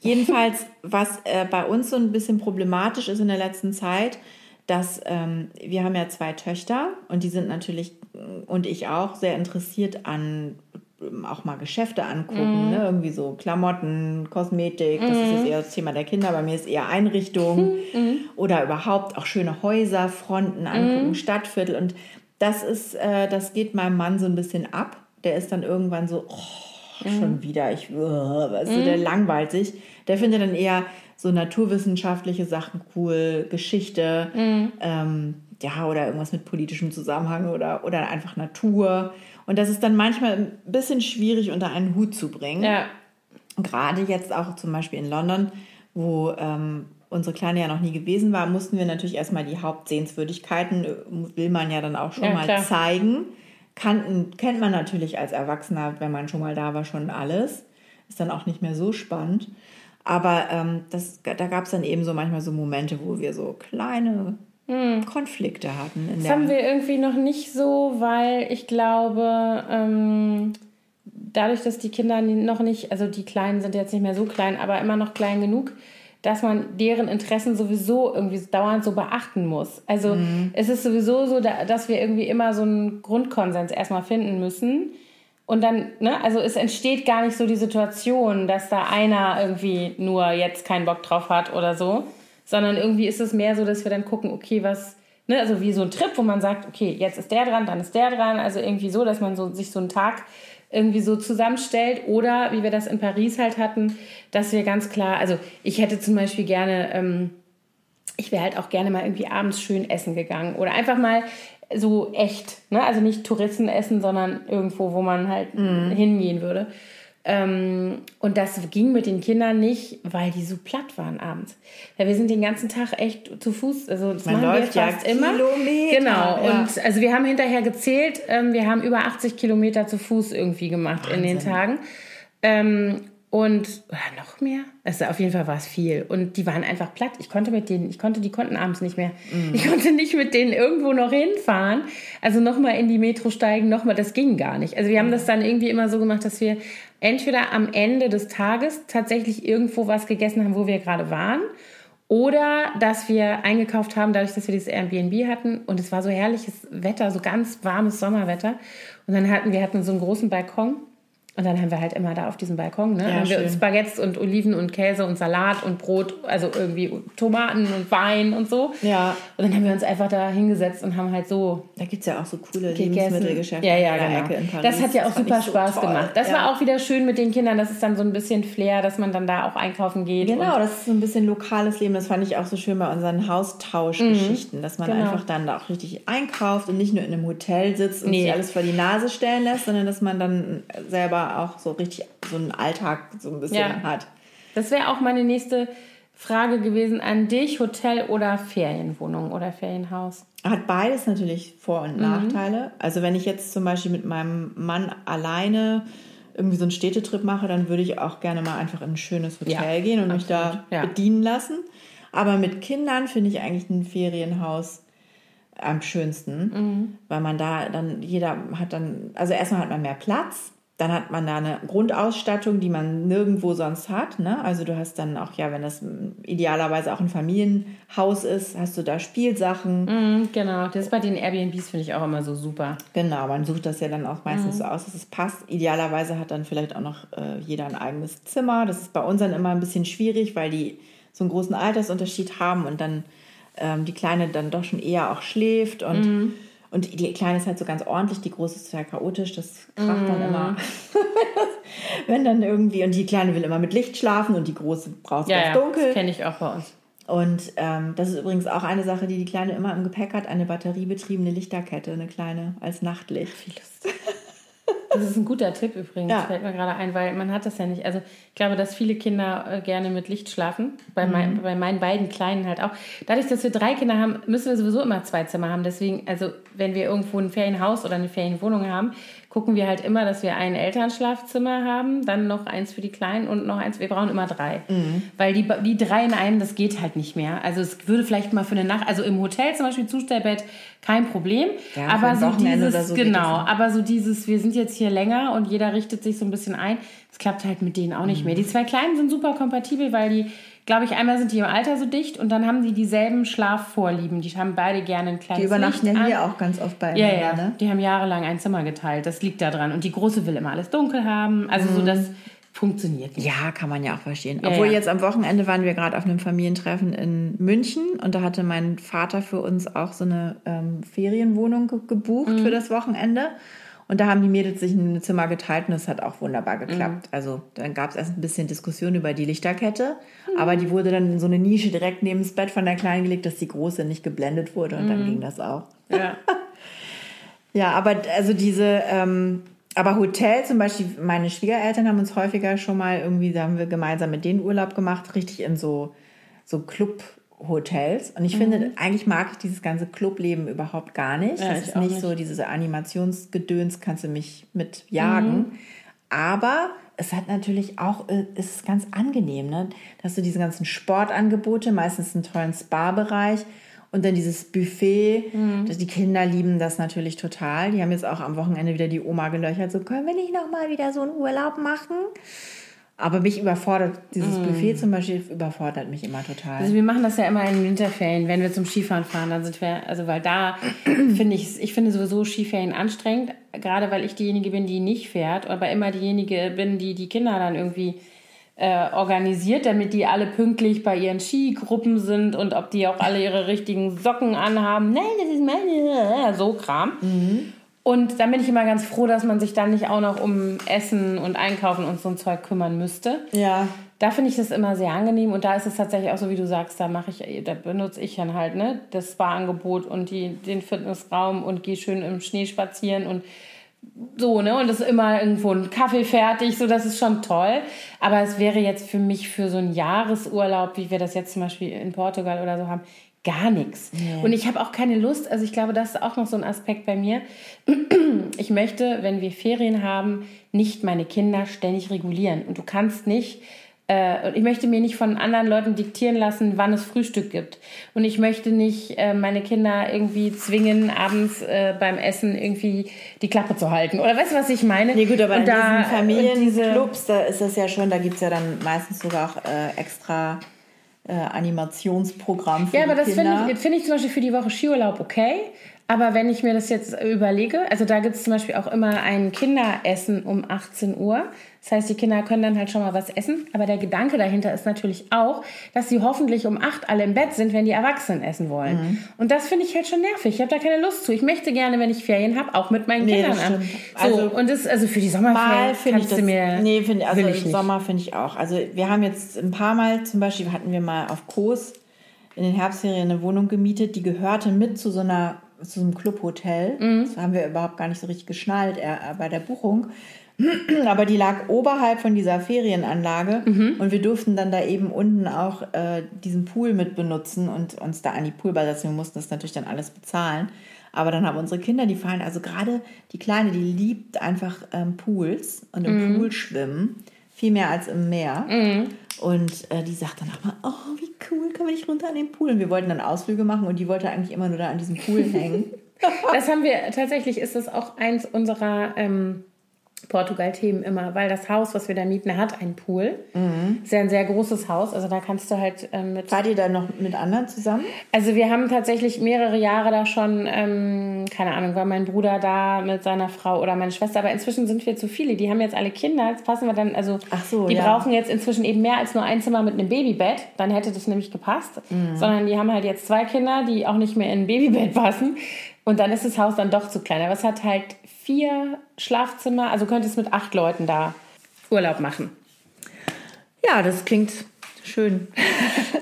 Jedenfalls, *laughs* was äh, bei uns so ein bisschen problematisch ist in der letzten Zeit, dass ähm, wir haben ja zwei Töchter und die sind natürlich und ich auch sehr interessiert an auch mal Geschäfte angucken, mm. ne? irgendwie so Klamotten, Kosmetik, das mm. ist jetzt mhm. eher das Thema der Kinder, bei mir ist eher Einrichtung mm. oder überhaupt auch schöne Häuser, Fronten angucken, mhm. Stadtviertel und das ist, äh, das geht meinem Mann so ein bisschen ab. Der ist dann irgendwann so, oh, schon wieder, ich, du, der langweilt sich. Der findet dann eher so naturwissenschaftliche Sachen cool, Geschichte, ähm, ja, oder irgendwas mit politischem Zusammenhang oder, oder einfach Natur. Und das ist dann manchmal ein bisschen schwierig unter einen Hut zu bringen. Ja. Gerade jetzt auch zum Beispiel in London, wo ähm, unsere Kleine ja noch nie gewesen war, mussten wir natürlich erstmal die Hauptsehenswürdigkeiten, äh, will man ja dann auch schon Ja, mal klar. zeigen. Kannten, kennt man natürlich als Erwachsener, wenn man schon mal da war, schon alles. Ist dann auch nicht mehr so spannend. Aber ähm, das, da gab es dann eben so manchmal so Momente, wo wir so kleine Konflikte hatten. Das haben wir irgendwie noch nicht so, weil ich glaube, ähm, dadurch, dass die Kinder noch nicht, also die Kleinen sind jetzt nicht mehr so klein, aber immer noch klein genug, dass man deren Interessen sowieso irgendwie dauernd so beachten muss. Also es ist sowieso so, da- dass wir irgendwie immer so einen Grundkonsens erstmal finden müssen. Und dann, ne, also es entsteht gar nicht so die Situation, dass da einer irgendwie nur jetzt keinen Bock drauf hat oder so, sondern irgendwie ist es mehr so, dass wir dann gucken, okay, was, ne, also wie so ein Trip, wo man sagt, okay, jetzt ist der dran, dann ist der dran, also irgendwie so, dass man so, sich so einen Tag irgendwie so zusammenstellt oder wie wir das in Paris halt hatten, dass wir ganz klar, also ich hätte zum Beispiel gerne, ähm, ich wäre halt auch gerne mal irgendwie abends schön essen gegangen oder einfach mal so echt, ne? also nicht Touristen essen, sondern irgendwo, wo man halt hingehen würde. Ähm, und das ging mit den Kindern nicht, weil die so platt waren abends. Ja, wir sind den ganzen Tag echt zu Fuß, also das Man machen läuft wir ja fast immer. Kilometer, Genau. ja. Und also wir haben hinterher gezählt, ähm, wir haben über 80 Kilometer zu Fuß irgendwie gemacht in den Tagen. Ähm, und oder noch mehr? Also auf jeden Fall war es viel. Und die waren einfach platt. Ich konnte mit denen, ich konnte, die konnten abends nicht mehr. Ich konnte nicht mit denen irgendwo noch hinfahren. Also nochmal in die Metro steigen, nochmal, das ging gar nicht. Also wir haben das dann irgendwie immer so gemacht, dass wir entweder am Ende des Tages tatsächlich irgendwo was gegessen haben, wo wir gerade waren. Oder dass wir eingekauft haben, dadurch, dass wir dieses Airbnb hatten und es war so herrliches Wetter, so ganz warmes Sommerwetter. Und dann hatten wir hatten so einen großen Balkon und dann haben wir halt immer da auf diesem Balkon, ne, Ja, haben wir schön. uns Spaghettis und Oliven und Käse und Salat und Brot, also irgendwie Tomaten und Wein und so. Ja. Und dann haben wir uns einfach da hingesetzt und haben halt so Da gibt es ja auch so coole gegessen. Lebensmittelgeschäfte Ja, ja, genau. Ecke in Paris. Das hat ja auch fand super so Spaß toll. gemacht. Das ja. war auch wieder schön mit den Kindern. Das ist dann so ein bisschen Flair, dass man dann da auch einkaufen geht. Genau, das ist so ein bisschen lokales Leben. Das fand ich auch so schön bei unseren Haustauschgeschichten, dass man Genau. einfach dann da auch richtig einkauft und nicht nur in einem Hotel sitzt und Nee. sich alles vor die Nase stellen lässt, sondern dass man dann selber auch so richtig so einen Alltag so ein bisschen Ja. hat. Das wäre auch meine nächste Frage gewesen an dich: Hotel oder Ferienwohnung oder Ferienhaus? Hat beides natürlich Vor- und Nachteile. Also wenn ich jetzt zum Beispiel mit meinem Mann alleine irgendwie so einen Städtetrip mache, dann würde ich auch gerne mal einfach in ein schönes Hotel Ja, gehen und mich da absolut, ja. bedienen lassen. Aber mit Kindern finde ich eigentlich ein Ferienhaus am schönsten, Mhm. weil man da dann, jeder hat dann, also erstmal hat man mehr Platz, dann hat man da eine Grundausstattung, die man nirgendwo sonst hat. Ne? Also du hast dann auch, ja, wenn das mm, idealerweise auch ein Familienhaus ist, hast du da Spielsachen. Mhm, genau, das ist bei den Airbnbs finde ich auch immer so super. Genau, man sucht das ja dann auch meistens Mhm. so aus, dass es passt. Idealerweise hat dann vielleicht auch noch äh, jeder ein eigenes Zimmer. Das ist bei uns dann immer ein bisschen schwierig, weil die so einen großen Altersunterschied haben und dann ähm, die Kleine dann doch schon eher auch schläft und, Mhm. Und die Kleine ist halt so ganz ordentlich, die Große ist total chaotisch, das kracht Mhm. dann immer. *laughs* Wenn dann irgendwie, und die Kleine will immer mit Licht schlafen und die Große braucht es Ja, ganz ja, dunkel. das kenne ich auch bei uns. Und ähm, das ist übrigens auch eine Sache, die die Kleine immer im Gepäck hat, eine batteriebetriebene Lichterkette, eine kleine als Nachtlicht. *laughs* Das ist ein guter Tipp übrigens, Ja. fällt mir gerade ein, weil man hat das ja nicht. Also ich glaube, dass viele Kinder äh, gerne mit Licht schlafen. Bei, Mhm. mein, bei meinen beiden Kleinen halt auch. Dadurch, dass wir drei Kinder haben, müssen wir sowieso immer zwei Zimmer haben. Deswegen, also wenn wir irgendwo ein Ferienhaus oder eine Ferienwohnung haben, gucken wir halt immer, dass wir ein Elternschlafzimmer haben, dann noch eins für die Kleinen und noch eins. Wir brauchen immer drei. Mhm. Weil die, die drei in einem, das geht halt nicht mehr. Also es würde vielleicht mal für eine Nacht, also im Hotel zum Beispiel Zustellbett, kein Problem. Ja, aber so dieses, so genau, aber so dieses, wir sind jetzt hier länger und jeder richtet sich so ein bisschen ein, das klappt halt mit denen auch nicht Mhm. mehr. Die zwei Kleinen sind super kompatibel, weil die, glaube ich, einmal sind die im Alter so dicht und dann haben die dieselben Schlafvorlieben. Die haben beide gerne ein kleines Die übernachten Licht ja an. hier auch ganz oft bei Ja, mir, ja, ne? die haben jahrelang ein Zimmer geteilt. Das liegt da dran. Und die Große will immer alles dunkel haben. Also Mhm. so, das funktioniert nicht. Ja, kann man ja auch verstehen. Ja, Obwohl ja. jetzt am Wochenende waren wir gerade auf einem Familientreffen in München und da hatte mein Vater für uns auch so eine ähm, Ferienwohnung ge gebucht Mhm. für das Wochenende. Und da haben die Mädels sich ein Zimmer geteilt und das hat auch wunderbar geklappt. Mhm. Also dann gab es erst ein bisschen Diskussion über die Lichterkette, mhm. aber die wurde dann in so eine Nische direkt neben das Bett von der Kleinen gelegt, dass die Große nicht geblendet wurde und dann mhm. ging das auch. Ja. *laughs* ja, aber also diese, ähm, aber Hotel zum Beispiel, meine Schwiegereltern haben uns häufiger schon mal irgendwie, da haben wir gemeinsam mit denen Urlaub gemacht, richtig in so, so Club Hotels. Und ich mhm. finde, eigentlich mag ich dieses ganze Clubleben überhaupt gar nicht. Ja, das ist nicht, nicht, so dieses Animationsgedöns, kannst du mich mit jagen. Mhm. Aber es hat natürlich auch, äh, es ist ganz angenehm, ne? dass du diese ganzen Sportangebote, meistens einen tollen Spa-Bereich und dann dieses Buffet. Mhm. Die Kinder lieben das natürlich total. Die haben jetzt auch am Wochenende wieder die Oma gelöchert, so können wir nicht nochmal wieder so einen Urlaub machen? Aber mich überfordert, dieses mm. Buffet zum Beispiel überfordert mich immer total. Also wir machen das ja immer in Winterferien, wenn wir zum Skifahren fahren, dann sind wir, also weil da *clears throat* finde ich, ich finde sowieso Skiferien anstrengend, gerade weil ich diejenige bin, die nicht fährt, aber immer diejenige bin, die die Kinder dann irgendwie äh, organisiert, damit die alle pünktlich bei ihren Skigruppen sind und ob die auch alle ihre richtigen Socken anhaben. Nein, das ist meine, so Kram. Mhm. Und dann bin ich immer ganz froh, dass man sich dann nicht auch noch um Essen und Einkaufen und so ein Zeug kümmern müsste. Ja. Da finde ich das immer sehr angenehm und da ist es tatsächlich auch so, wie du sagst, da mache ich, da benutze ich dann halt ne, das Spa-Angebot und die, den Fitnessraum und gehe schön im Schnee spazieren und so, ne? Und es ist immer irgendwo ein Kaffee fertig, so das ist schon toll. Aber es wäre jetzt für mich für so einen Jahresurlaub, wie wir das jetzt zum Beispiel in Portugal oder so haben, gar nichts. Nee. Und ich habe auch keine Lust, also ich glaube, das ist auch noch so ein Aspekt bei mir. *clears throat* Ich möchte, wenn wir Ferien haben, nicht meine Kinder ständig regulieren. Und du kannst nicht äh, ich möchte mir nicht von anderen Leuten diktieren lassen, wann es Frühstück gibt. Und ich möchte nicht äh, meine Kinder irgendwie zwingen, abends äh, beim Essen irgendwie die Klappe zu halten. Oder weißt du, was ich meine? Nee, gut, aber und in da, diesen Familienclubs, da ist das ja schon, da gibt es ja dann meistens sogar auch äh, extra äh, Animationsprogramm für Ja, aber das finde ich, find ich zum Beispiel für die Woche Skiurlaub okay. Aber wenn ich mir das jetzt überlege, also da gibt es zum Beispiel auch immer ein Kinderessen um 18 Uhr. Das heißt, die Kinder können dann halt schon mal was essen. Aber der Gedanke dahinter ist natürlich auch, dass sie hoffentlich um acht alle im Bett sind, wenn die Erwachsenen essen wollen. Mhm. Und das finde ich halt schon nervig. Ich habe da keine Lust zu. Ich möchte gerne, wenn ich Ferien habe, auch mit meinen nee, Kindern an. So, also, und das, also für die Sommerferien kannst ich das, mir... Nee, find, also im Sommer finde ich auch. Also wir haben jetzt ein paar Mal, zum Beispiel hatten wir mal auf Kurs in den Herbstferien eine Wohnung gemietet, die gehörte mit zu so einer zu einem Clubhotel. Mhm. Das haben wir überhaupt gar nicht so richtig geschnallt äh, bei der Buchung. *clears throat* Aber die lag oberhalb von dieser Ferienanlage mhm. und wir durften dann da eben unten auch äh, diesen Pool mit benutzen und uns da an die Poolbar setzen. Wir mussten das natürlich dann alles bezahlen. Aber dann haben unsere Kinder, die fallen, also gerade die Kleine, die liebt einfach ähm, Pools und im mhm. Pool schwimmen, viel mehr als im Meer. Mhm. Und äh, die sagt dann auch mal, oh, wie cool, können wir nicht runter an den Pool? Und wir wollten dann Ausflüge machen und die wollte eigentlich immer nur da an diesem Pool hängen. *laughs* das haben wir, tatsächlich ist das auch eins unserer ähm, Portugal-Themen immer, weil das Haus, was wir da mieten, hat einen Pool. Mhm. Ist ja ein sehr großes Haus, also da kannst du halt ähm, mit. Fahrt ihr da noch mit anderen zusammen? Also wir haben tatsächlich mehrere Jahre da schon, ähm, keine Ahnung, war mein Bruder da mit seiner Frau oder meine Schwester, aber inzwischen sind wir zu viele. Die haben jetzt alle Kinder, jetzt passen wir dann, also Ach so, die ja. brauchen jetzt inzwischen eben mehr als nur ein Zimmer mit einem Babybett, dann hätte das nämlich gepasst. Mhm. Sondern die haben halt jetzt zwei Kinder, die auch nicht mehr in ein Babybett passen. Und dann ist das Haus dann doch zu klein. Aber es hat halt vier Schlafzimmer, also könntest mit acht Leuten da Urlaub machen. Ja, das klingt schön. *laughs*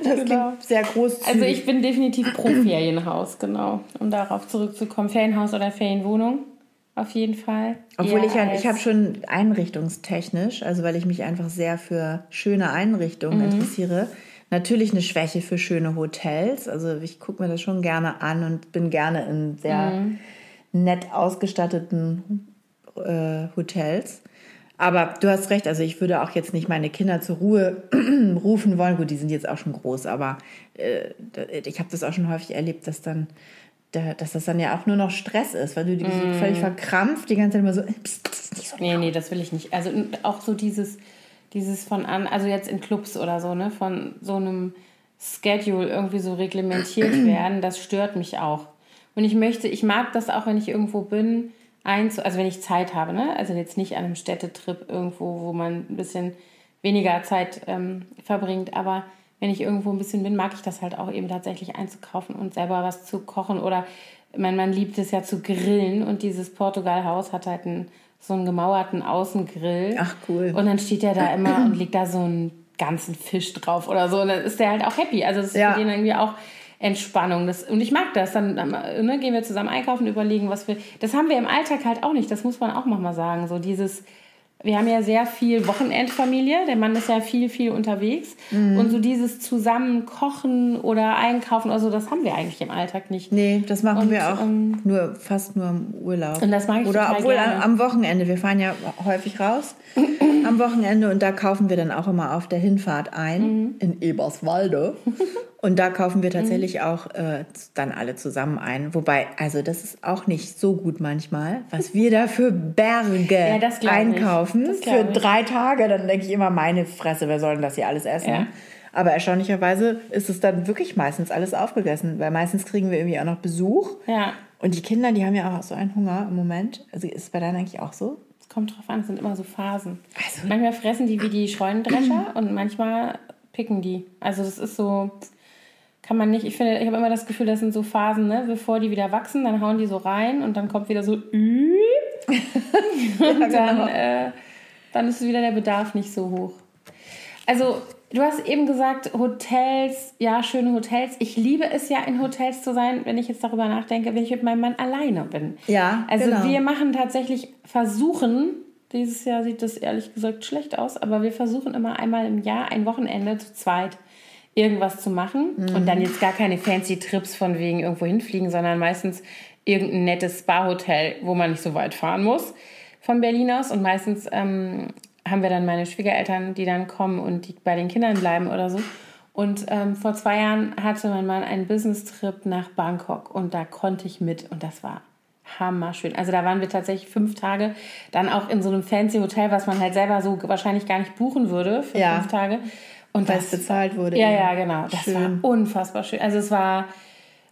Das genau. klingt sehr groß. Also ich bin definitiv pro Ferienhaus, genau. Um darauf zurückzukommen. Ferienhaus oder Ferienwohnung. Auf jeden Fall. Obwohl ja, ich, halt, ich habe schon einrichtungstechnisch, also weil ich mich einfach sehr für schöne Einrichtungen mhm. interessiere, natürlich eine Schwäche für schöne Hotels. Also ich gucke mir das schon gerne an und bin gerne in sehr mhm. nett ausgestatteten äh, Hotels. Aber du hast recht, also ich würde auch jetzt nicht meine Kinder zur Ruhe *clears throat* rufen wollen. Gut, die sind jetzt auch schon groß, aber äh, ich habe das auch schon häufig erlebt, dass dann dass das dann ja auch nur noch Stress ist, weil du die mm. so völlig verkrampft die ganze Zeit immer so, pst, pst, nicht so Nee, nee, das will ich nicht. Also auch so dieses, dieses von an, also jetzt in Clubs oder so, ne, von so einem Schedule irgendwie so reglementiert *clears throat* werden, das stört mich auch. Und ich möchte, ich mag das auch, wenn ich irgendwo bin, eins, also wenn ich Zeit habe, ne? Also jetzt nicht an einem Städtetrip irgendwo, wo man ein bisschen weniger Zeit ähm, verbringt, aber wenn ich irgendwo ein bisschen bin, mag ich das halt auch eben tatsächlich einzukaufen und selber was zu kochen oder mein Mann liebt es ja zu grillen und dieses Portugal-Haus hat halt einen, so einen gemauerten Außengrill. Ach, cool. Und dann steht er da *clears throat* immer und legt da so einen ganzen Fisch drauf oder so. Und dann ist der halt auch happy. Also das ist Ja. für den irgendwie auch Entspannung. Das, und ich mag das. Dann ne, gehen wir zusammen einkaufen, überlegen, was wir. Das haben wir im Alltag halt auch nicht. Das muss man auch mal sagen. So dieses. Wir haben ja sehr viel Wochenendfamilie. Der Mann ist ja viel, viel unterwegs. Mhm. Und so dieses zusammen kochen oder einkaufen oder so, das haben wir eigentlich im Alltag nicht. Nee, das machen Und, wir auch ähm, nur fast nur im Urlaub. Und das mag ich Oder obwohl gerne. am, am Wochenende. Wir fahren ja häufig raus *clears throat* am Wochenende und da kaufen wir dann auch immer auf der Hinfahrt ein Mhm. in Eberswalde. *laughs* Und da kaufen wir tatsächlich auch äh, dann alle zusammen ein. Wobei, also das ist auch nicht so gut manchmal, was wir da für Berge ich. einkaufen Das für ich. drei Tage. Dann denke ich immer, meine Fresse, wer soll denn das hier alles essen? Ja. Aber erstaunlicherweise ist es dann wirklich meistens alles aufgegessen, weil meistens kriegen wir irgendwie auch noch Besuch. Ja, Und die Kinder, die haben ja auch so einen Hunger im Moment. Also ist es bei deinen eigentlich auch so? es kommt drauf an, es sind immer so Phasen. Also- manchmal fressen die wie die Scheunendrescher *clears throat* und manchmal picken die. Also das ist so, kann man nicht, ich finde, ich habe immer das Gefühl, das sind so Phasen, ne? bevor die wieder wachsen, dann hauen die so rein und dann kommt wieder so *laughs* Ü. und dann, äh, dann ist wieder der Bedarf nicht so hoch. Also, du hast eben gesagt, Hotels, ja, schöne Hotels. Ich liebe es ja, in Hotels zu sein, wenn ich jetzt darüber nachdenke, wenn ich mit meinem Mann alleine bin. Ja, Also, genau. wir machen tatsächlich, versuchen, dieses Jahr sieht das ehrlich gesagt schlecht aus, aber wir versuchen immer einmal im Jahr ein Wochenende zu zweit irgendwas zu machen. Und dann jetzt gar keine fancy Trips von wegen irgendwo hinfliegen, sondern meistens irgendein nettes Spa-Hotel, wo man nicht so weit fahren muss von Berlin aus. Und meistens ähm, haben wir dann meine Schwiegereltern, die dann kommen und die bei den Kindern bleiben oder so. Und ähm, vor zwei Jahren hatte mein Mann einen Business-Trip nach Bangkok und da konnte ich mit und das war hammerschön. Also da waren wir tatsächlich fünf Tage, dann auch in so einem fancy Hotel, was man halt selber so wahrscheinlich gar nicht buchen würde für Ja. fünf Tage. Und Weil das es bezahlt wurde. ja, ja, genau. Das Schön. war unfassbar schön. Also es war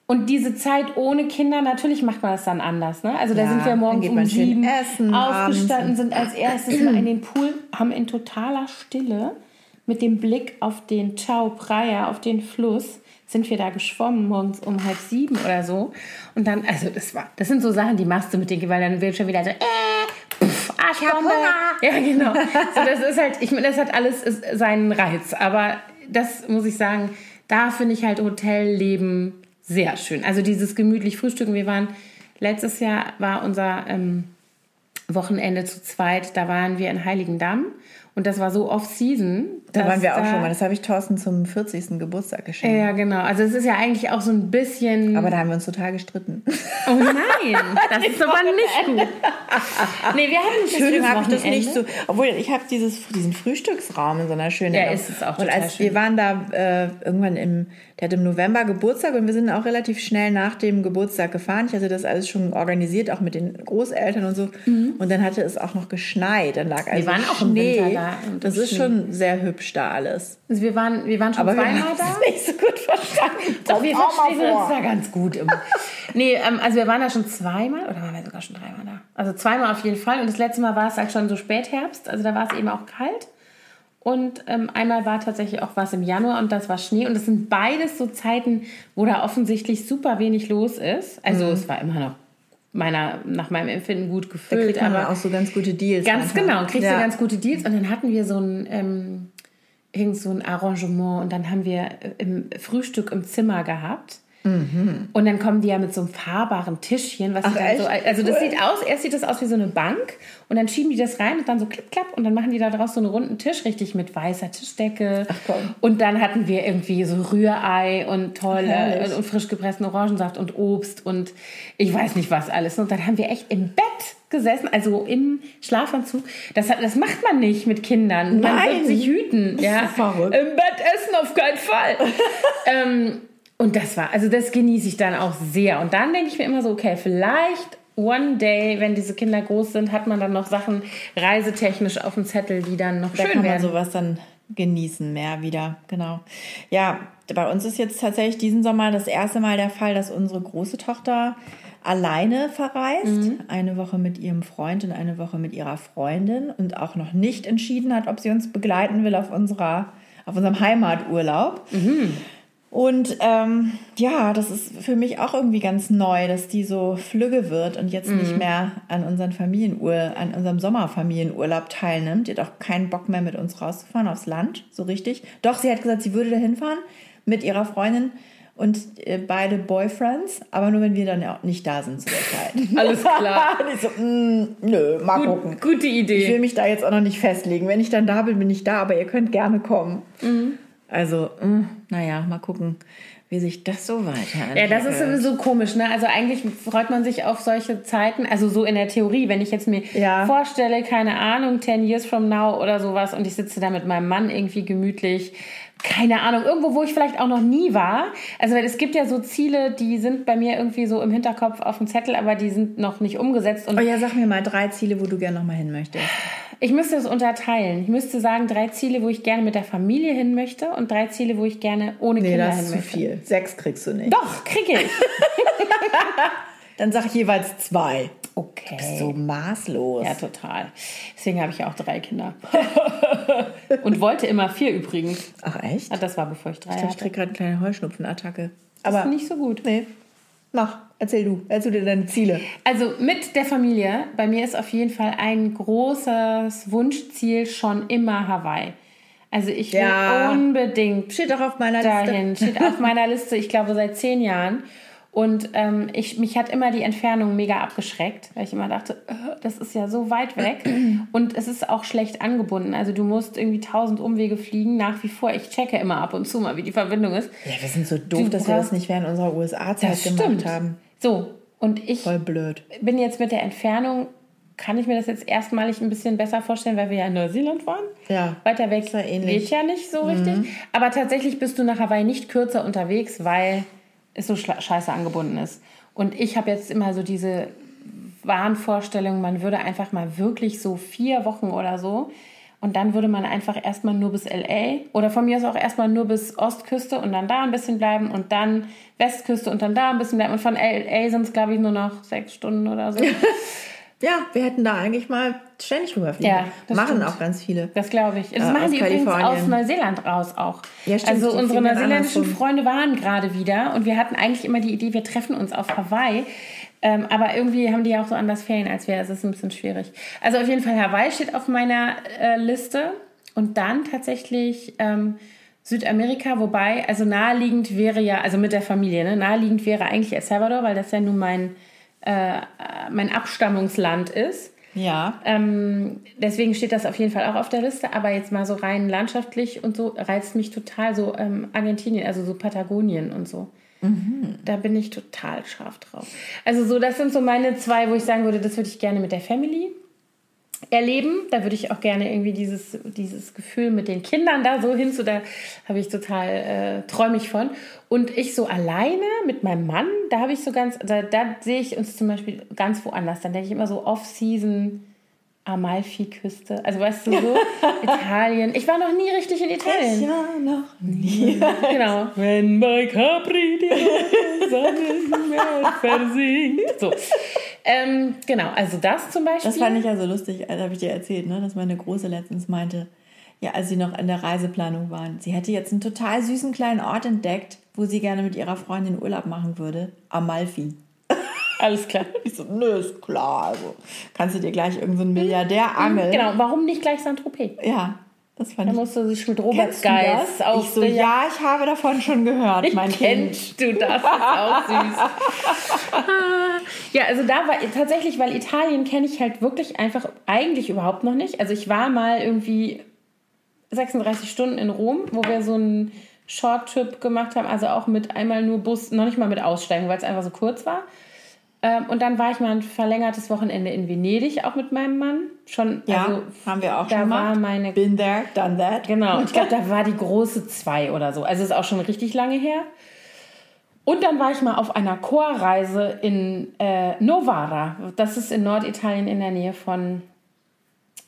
und diese Zeit ohne Kinder, natürlich macht man das dann anders. Ne? Also da Ja, sind wir morgens um sieben essen aufgestanden, sind als erstes mal in den Pool, haben in totaler Stille mit dem Blick auf den Chao Phraya, auf den Fluss, sind wir da geschwommen morgens um halb sieben oder so. Und dann, also das war, das sind so Sachen, die machst du mit den, weil dann wird schon wieder so, äh, pff, Arschbombe. *laughs* Ja, genau. So, das ist halt, ich meine, das hat alles seinen Reiz. Aber das muss ich sagen, da finde ich halt Hotelleben sehr schön. Also dieses gemütlich Frühstücken. Wir waren, letztes Jahr war unser ähm, Wochenende zu zweit, da waren wir in Heiligendamm. Und das war so off-season. Da waren wir auch schon mal. Das habe ich Thorsten zum 40. Geburtstag geschenkt. Ja, genau. Also es ist ja eigentlich auch so ein bisschen... Aber da haben wir uns total gestritten. oh nein, *laughs* das ist aber nicht gut. Nee, wir hatten ein schönes habe ich das nicht so. Obwohl, ich habe dieses, diesen Frühstücksraum in so einer schönen. Ja, ist es auch Und total als schön. wir waren da äh, irgendwann im, der hat im November Geburtstag und wir sind auch relativ schnell nach dem Geburtstag gefahren. Ich hatte das alles schon organisiert, auch mit den Großeltern und so. Und dann hatte es auch noch geschneit. Dann lag also Mhm. waren auch im Schnee. Winter da und Das im ist Schnee. schon sehr hübsch da alles. Also wir waren, wir waren schon Aber wir zweimal haben da. es nicht so gut verstanden. Doch, wir Das verstehen uns da ganz gut immer. *laughs* nee, ähm, also wir waren da schon zweimal oder waren wir sogar schon dreimal da? Also zweimal auf jeden Fall. Und das letzte Mal war es halt schon so Spätherbst, also da war es eben auch kalt. Und ähm, einmal war tatsächlich auch was im Januar und das war Schnee. Und das sind beides so Zeiten, wo da offensichtlich super wenig los ist. Also es war immer noch meiner, nach meinem Empfinden gut Da gefüllt. kriegt man aber auch so ganz gute Deals. Ganz manchmal. genau, kriegst ja. du ganz gute Deals. Und dann hatten wir so ein, ähm, irgend so ein Arrangement und dann haben wir äh, im Frühstück im Zimmer gehabt. Und dann kommen die ja mit so einem fahrbaren Tischchen, was Ach, so, also das Cool. sieht aus, erst sieht das aus wie so eine Bank und dann schieben die das rein und dann so klipp klapp und dann machen die da draus so einen runden Tisch, richtig mit weißer Tischdecke. Ach, komm. Und dann hatten wir irgendwie so Rührei und tolle und, und frisch gepressten Orangensaft und Obst und ich weiß nicht was alles. Und dann haben wir echt im Bett gesessen, also im Schlafanzug. Das, hat- das macht man nicht mit Kindern. Man Nein. wird sich hüten. Ja. verrückt. Im Bett essen auf keinen Fall. *laughs* ähm, und das war, also das genieße ich dann auch sehr. Und dann denke ich mir immer so, okay, vielleicht one day, wenn diese Kinder groß sind, hat man dann noch Sachen reisetechnisch auf dem Zettel, die dann noch Da schön kann man werden. sowas dann genießen mehr wieder, genau. Ja, bei uns ist jetzt tatsächlich diesen Sommer das erste Mal der Fall, dass unsere große Tochter alleine verreist. Mhm. Eine Woche mit ihrem Freund und eine Woche mit ihrer Freundin und auch noch nicht entschieden hat, ob sie uns begleiten will auf unserer auf unserem Heimaturlaub. Mhm. Und ähm, ja, das ist für mich auch irgendwie ganz neu, dass die so flügge wird und jetzt nicht mehr an unseren Familienur, an unserem Sommerfamilienurlaub teilnimmt. Die hat auch keinen Bock mehr mit uns rauszufahren aufs Land, so richtig. Doch, sie hat gesagt, sie würde dahin fahren mit ihrer Freundin und äh, beide Boyfriends, aber nur wenn wir dann auch nicht da sind zu der Zeit. *laughs* Alles klar. *laughs* Ich so, mm, nö, mal gucken. Gut, gute Ich will Idee. mich da jetzt auch noch nicht festlegen. Wenn ich dann da bin, bin ich da, aber ihr könnt gerne kommen. Also, mm, naja, mal gucken, wie sich das so weiterentwickelt. Ja, das ist sowieso komisch, ne? Also eigentlich freut man sich auf solche Zeiten, also so in der Theorie, wenn ich jetzt mir Ja. vorstelle, keine Ahnung, 10 years from now oder sowas und ich sitze da mit meinem Mann irgendwie gemütlich, keine Ahnung, irgendwo, wo ich vielleicht auch noch nie war. Also weil es gibt ja so Ziele, die sind bei mir irgendwie so im Hinterkopf auf dem Zettel, aber die sind noch nicht umgesetzt und Oh ja, sag mir mal drei Ziele, wo du gerne nochmal hin möchtest. ich müsste es unterteilen. Ich müsste sagen, drei Ziele, wo ich gerne mit der Familie hin möchte und drei Ziele, wo ich gerne ohne Nee, Kinder das hin ist zu möchte. viel. Sechs kriegst du nicht. Doch, kriege ich. *laughs* *laughs* Dann sag ich jeweils zwei. Okay. So maßlos. Ja, total. Deswegen habe ich ja auch drei Kinder. *laughs* Und wollte immer vier übrigens. Ach echt? Ah, Das war bevor ich drei Ich glaube, ich hatte. krieg gerade eine kleine Heuschnupfenattacke. Das Aber ist nicht so gut. nee. Mach, erzähl du. Erzähl dir deine Ziele. Also mit der Familie, bei mir ist auf jeden Fall ein großes Wunschziel schon immer Hawaii. Also ich will Ja. unbedingt Steht auch auf meiner dahin. Liste. Steht auf meiner Liste, ich glaube, seit zehn Jahren. Und ähm, ich, mich hat immer die Entfernung mega abgeschreckt, weil ich immer dachte, äh, das ist ja so weit weg. *clears throat* Und es ist auch schlecht angebunden. Also du musst irgendwie tausend Umwege fliegen, nach wie vor. Ich checke immer ab und zu mal, wie die Verbindung ist. Ja, wir sind so doof, Du dass wir das nicht während unserer USA-Zeit gemacht stimmt. haben. So, und ich Voll blöd. bin jetzt mit der Entfernung, kann ich mir das jetzt erstmalig ein bisschen besser vorstellen, weil wir ja in Neuseeland waren. Ja, Weiter weg ja ähnlich. Mhm. geht ja nicht so richtig. Aber tatsächlich bist du nach Hawaii nicht kürzer unterwegs, weil es so scheiße angebunden ist. Und ich habe jetzt immer so diese Wahnvorstellung, man würde einfach mal wirklich so vier Wochen oder so und dann würde man einfach erstmal nur bis LA oder von mir aus auch erstmal nur bis Ostküste und dann da ein bisschen bleiben und dann Westküste und dann da ein bisschen bleiben. Und von LA sind es, glaube ich, nur noch sechs Stunden oder so. *laughs* Ja, wir hätten da eigentlich mal ständig rüberfliegen. Ja, das Machen stimmt. auch ganz viele. Das glaube ich. Das Äh, machen die übrigens aus Neuseeland raus auch. Ja, stimmt, also unsere neuseeländischen. Freunde waren gerade wieder und wir hatten eigentlich immer die Idee, wir treffen uns auf Hawaii. Ähm, aber irgendwie haben die ja auch so anders Ferien als wir. Es ist ein bisschen schwierig. Also auf jeden Fall Hawaii steht auf meiner äh, Liste und dann tatsächlich ähm, Südamerika, wobei also naheliegend wäre ja, also mit der Familie, ne, naheliegend wäre eigentlich El Salvador, weil das ja nun mein, äh, mein Abstammungsland ist. Ja. Ähm, deswegen steht das auf jeden Fall auch auf der Liste. Aber jetzt mal so rein landschaftlich und so reizt mich total so ähm, Argentinien, also so Patagonien und so. Da bin ich total scharf drauf. Also so, das sind so meine zwei, wo ich sagen würde, das würde ich gerne mit der Family erleben. Da würde ich auch gerne irgendwie dieses, dieses Gefühl mit den Kindern da so hinzu, da habe ich total, äh, träume ich von. Und ich so alleine mit meinem Mann, da habe ich so ganz, da, da sehe ich uns zum Beispiel ganz woanders. Dann denke ich immer so Off-Season. Amalfi-Küste, also weißt du so, *laughs* Italien. Ich war noch nie richtig in Italien. Ja, noch nie. *laughs* Genau. Wenn bei Capri die Sonne *laughs* versinkt. So. Ähm, genau, also das zum Beispiel. Das fand ich ja so lustig, das habe ich dir erzählt, ne, dass meine Große letztens meinte, ja, als sie noch in der Reiseplanung waren, sie hätte jetzt einen total süßen kleinen Ort entdeckt, wo sie gerne mit ihrer Freundin Urlaub machen würde. Amalfi. *laughs* Alles klar. Ich so, nö, ist klar. Also kannst du dir gleich irgendeinen so Milliardär angeln. Genau, warum nicht gleich Saint-Tropez? Ja, das fand Da musst du sich mit Robert das? auf Ich so, ja, ich habe davon schon gehört, mein Kind. Kennst du das? Ist auch süß. *laughs* ja, also da war tatsächlich, weil Italien kenne ich halt wirklich einfach eigentlich überhaupt noch nicht. Also ich war mal irgendwie 36 Stunden in Rom, wo wir so einen Short-Trip gemacht haben, also auch mit einmal nur Bus, noch nicht mal mit Aussteigen, weil es einfach so kurz war. Ähm, und dann war ich mal ein verlängertes Wochenende in Venedig, auch mit meinem Mann. Schon, Ja, also haben wir auch da schon war gemacht. meine Been there, done that. Genau, ich glaube, *laughs* da war die große zwei oder so. Also ist auch schon richtig lange her. Und dann war ich mal auf einer Chorreise in äh, Novara. Das ist in Norditalien in der Nähe von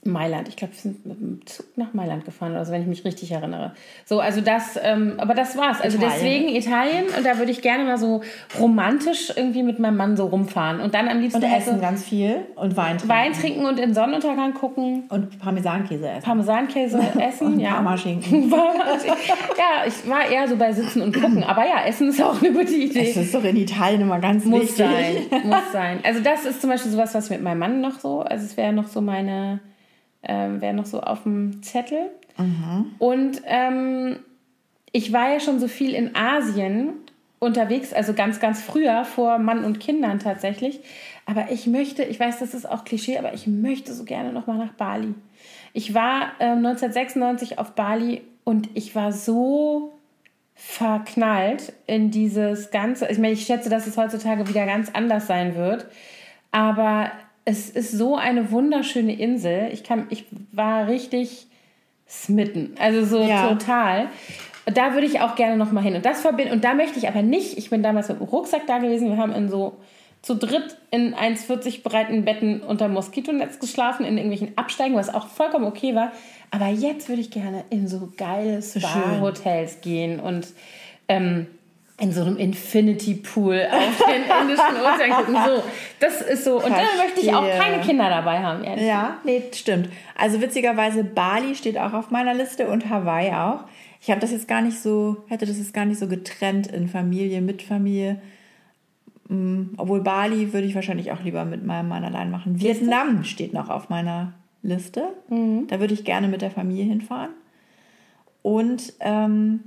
Mailand. Ich glaube, wir sind mit dem Zug nach Mailand gefahren, also wenn ich mich richtig erinnere. So, also das, ähm, aber das war's. Also Italien. deswegen Italien und da würde ich gerne mal so romantisch irgendwie mit meinem Mann so rumfahren und dann am liebsten Und essen so ganz viel und Wein trinken. Wein trinken und in Sonnenuntergang gucken, Und Parmesankäse essen. Parmesankäse *laughs* essen, und ja. Parmaschinken. *laughs* ja, ich war eher so bei Sitzen und Gucken, aber ja, Essen ist auch eine gute Idee. Das ist doch in Italien immer ganz Muss wichtig. sein, muss *laughs* sein. Also das ist zum Beispiel sowas, was mit meinem Mann noch so, also es wäre noch so meine, ähm, wäre noch so auf dem Zettel. Und ähm, ich war ja schon so viel in Asien unterwegs, also ganz, ganz früher vor Mann und Kindern tatsächlich. Aber ich möchte, ich weiß, das ist auch Klischee, aber ich möchte so gerne noch mal nach Bali. Ich war ähm, 1996 auf Bali und ich war so verknallt in dieses Ganze. Ich meine, ich schätze, dass es heutzutage wieder ganz anders sein wird. Aber es ist so eine wunderschöne Insel. Ich, kann, ich war richtig smitten. Also so Ja. total. Da würde ich auch gerne noch mal hin. Und das verbinden. Und da möchte ich aber nicht. Ich bin damals mit dem Rucksack da gewesen. Wir haben in so zu dritt in 1,40 breiten Betten unter Moskitonetz geschlafen, in irgendwelchen Absteigen, was auch vollkommen okay war. Aber jetzt würde ich gerne in so geile. Spa-Hotels gehen und ähm, in so einem Infinity Pool auf den *laughs* Indischen Ozean gucken. So, das ist so. Und dann möchte ich auch Verstehe. keine Kinder dabei haben, ehrlich. Ja, nee, stimmt. Also witzigerweise Bali steht auch auf meiner Liste und Hawaii auch. Ich habe das jetzt gar nicht so, hätte das jetzt gar nicht so getrennt in Familie, mit Familie. Mm, Obwohl Bali würde ich wahrscheinlich auch lieber mit meinem Mann allein machen. Vietnam steht noch auf meiner Liste. Da würde ich gerne mit der Familie hinfahren. Und ähm,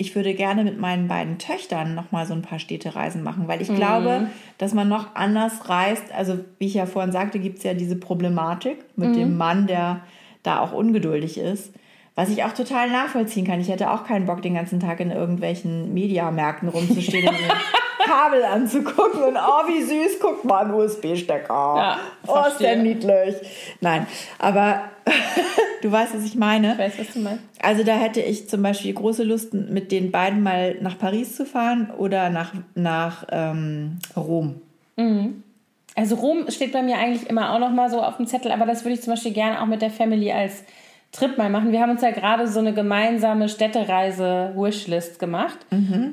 ich würde gerne mit meinen beiden Töchtern noch mal so ein paar Städtereisen machen, weil ich glaube, dass man noch anders reist. Also wie ich ja vorhin sagte, gibt es ja diese Problematik mit dem Mann, der da auch ungeduldig ist. Was ich auch total nachvollziehen kann. Ich hätte auch keinen Bock, den ganzen Tag in irgendwelchen Mediamärkten rumzustehen *laughs* Kabel anzugucken und oh, wie süß, guck mal, ein USB-Stecker. Ja, oh, ist der niedlich. Nein, aber *laughs* du weißt, was ich meine. Ich weiß, was du meinst. Also da hätte ich zum Beispiel große Lust, mit den beiden mal nach Paris zu fahren oder nach, nach ähm, Rom. Also Rom steht bei mir eigentlich immer auch noch mal so auf dem Zettel, aber das würde ich zum Beispiel gerne auch mit der Family als Trip mal machen. Wir haben uns ja gerade so eine gemeinsame Städtereise-Wishlist gemacht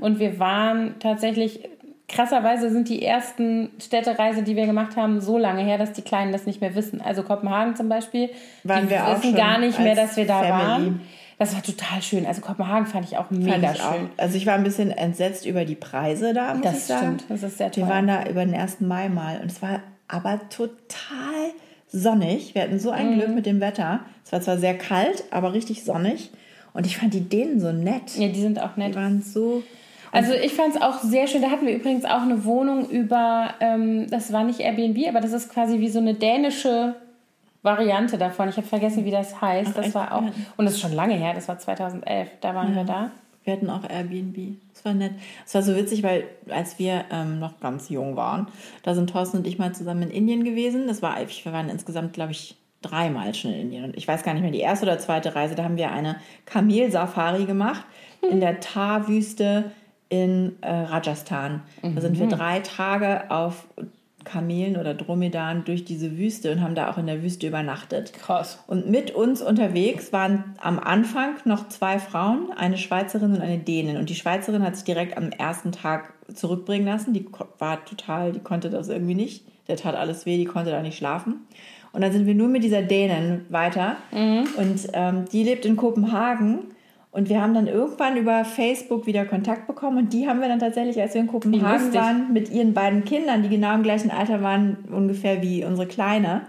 und wir waren tatsächlich, krasserweise sind die ersten Städtereise, die wir gemacht haben, so lange her, dass die Kleinen das nicht mehr wissen. Also Kopenhagen zum Beispiel, Waren die wir auch wissen gar nicht mehr, dass wir da Family. waren. Das war total schön. Also Kopenhagen fand ich auch mega ich auch. schön. Also ich war ein bisschen entsetzt über die Preise da, muss ich Das sagen. stimmt, das ist sehr toll. Wir waren da über den 1. Mai mal und es war aber total sonnig. Wir hatten so ein Mhm. Glück mit dem Wetter. Es war zwar sehr kalt, aber richtig sonnig. Und ich fand die Dänen so nett. ja, die sind auch nett. Die waren so... Also ich fand es auch sehr schön. Da hatten wir übrigens auch eine Wohnung über, ähm, das war nicht Airbnb, aber das ist quasi wie so eine dänische Variante davon. Ich habe vergessen, wie das heißt. das echt? war auch, Ja. und das ist schon lange her, das war 2011, da waren wir da. Wir hatten auch Airbnb. Das war nett. Es war so witzig, weil als wir ähm, noch ganz jung waren, da sind Thorsten und ich mal zusammen in Indien gewesen. Das war, wir waren insgesamt, glaube ich, dreimal schon in Indien. Und ich weiß gar nicht mehr, die erste oder zweite Reise, da haben wir eine Kamelsafari gemacht in der Thar-Wüste in äh, Rajasthan. Da sind wir drei Tage auf Kamelen oder Dromedaren durch diese Wüste und haben da auch in der Wüste übernachtet. Krass. Und mit uns unterwegs waren am Anfang noch zwei Frauen, eine Schweizerin und eine Dänin. Und die Schweizerin hat sich direkt am ersten Tag zurückbringen lassen. Die war total, die konnte das irgendwie nicht. Der tat alles weh, die konnte da nicht schlafen. Und dann sind wir nur mit dieser Dänin weiter. Und ähm, die lebt in Kopenhagen. Und wir haben dann irgendwann über Facebook wieder Kontakt bekommen. Und die haben wir dann tatsächlich, als wir in Kopenhagen waren, mit ihren beiden Kindern, die genau im gleichen Alter waren, ungefähr wie unsere Kleine,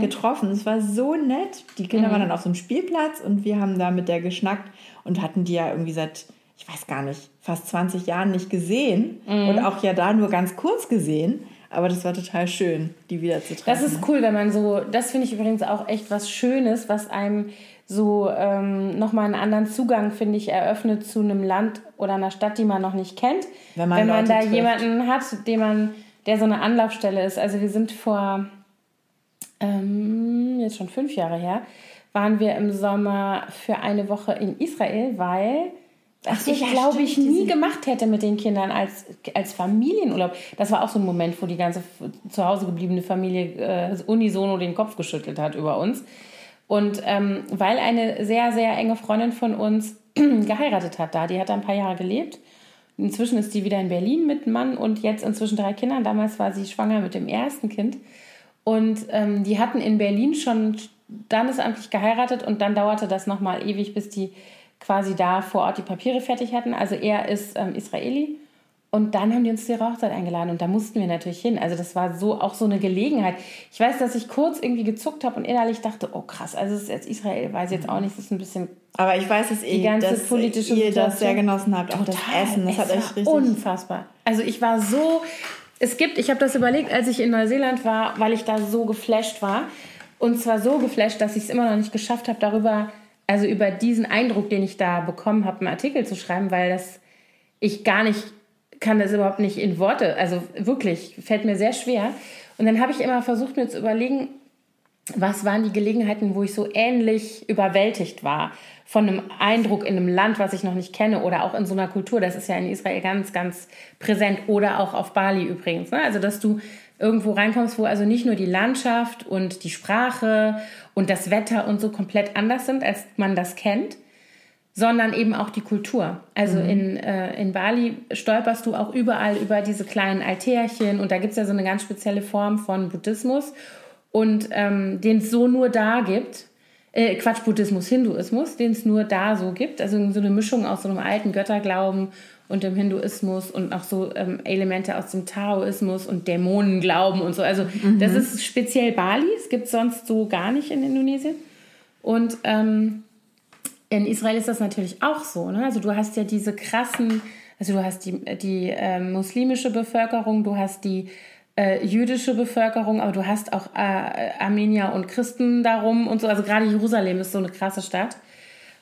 getroffen. Es war so nett. Die Kinder waren dann auf so einem Spielplatz und wir haben da mit der geschnackt und hatten die ja irgendwie seit, ich weiß gar nicht, fast 20 Jahren nicht gesehen. Und auch ja da nur ganz kurz gesehen. Aber das war total schön, die wieder zu treffen. Das ist cool, wenn man so, das finde ich übrigens auch echt was Schönes, was einem so ähm, nochmal einen anderen Zugang, finde ich, eröffnet zu einem Land oder einer Stadt, die man noch nicht kennt. Wenn man wenn man da trifft. jemanden hat, den man, der so eine Anlaufstelle ist. Also wir sind vor ähm, jetzt schon fünf Jahre her, waren wir im Sommer für eine Woche in Israel, weil was so, ich ja, glaube ich nie gemacht hätte mit den Kindern als, als Familienurlaub. Das war auch so ein Moment, wo die ganze zu Hause gebliebene Familie äh, unisono den Kopf geschüttelt hat über uns. Und ähm, weil eine sehr, sehr enge Freundin von uns *clears throat* geheiratet hat da, die hat da ein paar Jahre gelebt. Inzwischen ist die wieder in Berlin mit Mann und jetzt inzwischen drei Kindern. Damals war sie schwanger mit dem ersten Kind. Und ähm, die hatten in Berlin schon standesamtlich geheiratet und dann dauerte das nochmal ewig, bis die quasi da vor Ort die Papiere fertig hatten. Also er ist ähm, Israeli und dann haben die uns zur Hochzeit eingeladen und da mussten wir natürlich hin. Also das war so auch so eine Gelegenheit. Ich weiß, dass ich kurz irgendwie gezuckt habe und innerlich dachte, oh krass, also es ist jetzt Israel, weiß jetzt auch nicht, es ist ein bisschen. Aber ich weiß, dass ihr, die ganze dass politische ihr das sehr genossen habt, auch Total. das Essen, das es hat euch richtig unfassbar. Also ich war so, es gibt, ich habe das überlegt, als ich in Neuseeland war, weil ich da so geflasht war und zwar so geflasht, dass ich es immer noch nicht geschafft habe, darüber, also über diesen Eindruck, den ich da bekommen habe, einen Artikel zu schreiben, weil das ich gar nicht kann das überhaupt nicht in Worte, also wirklich, fällt mir sehr schwer. Und dann habe ich immer versucht, mir zu überlegen, was waren die Gelegenheiten, wo ich so ähnlich überwältigt war von einem Eindruck in einem Land, was ich noch nicht kenne oder auch in so einer Kultur. Das ist ja in Israel ganz, ganz präsent oder auch auf Bali übrigens. Ne? Also, dass du irgendwo reinkommst, wo also nicht nur die Landschaft und die Sprache und das Wetter und so komplett anders sind, als man das kennt, sondern eben auch die Kultur. Also mhm. in, äh, in Bali stolperst du auch überall über diese kleinen Altärchen und da gibt es ja so eine ganz spezielle Form von Buddhismus und ähm, den es so nur da gibt. Äh, Quatsch, Buddhismus, Hinduismus, den es nur da so gibt. Also so eine Mischung aus so einem alten Götterglauben und dem Hinduismus und auch so ähm, Elemente aus dem Taoismus und Dämonenglauben und so. Also mhm. das ist speziell Bali, es gibt sonst so gar nicht in Indonesien. Und ähm, in Israel ist das natürlich auch so. Ne? Also du hast ja diese krassen, also du hast die, die äh, muslimische Bevölkerung, du hast die äh, jüdische Bevölkerung, aber du hast auch äh, Armenier und Christen darum und so. Also gerade Jerusalem ist so eine krasse Stadt.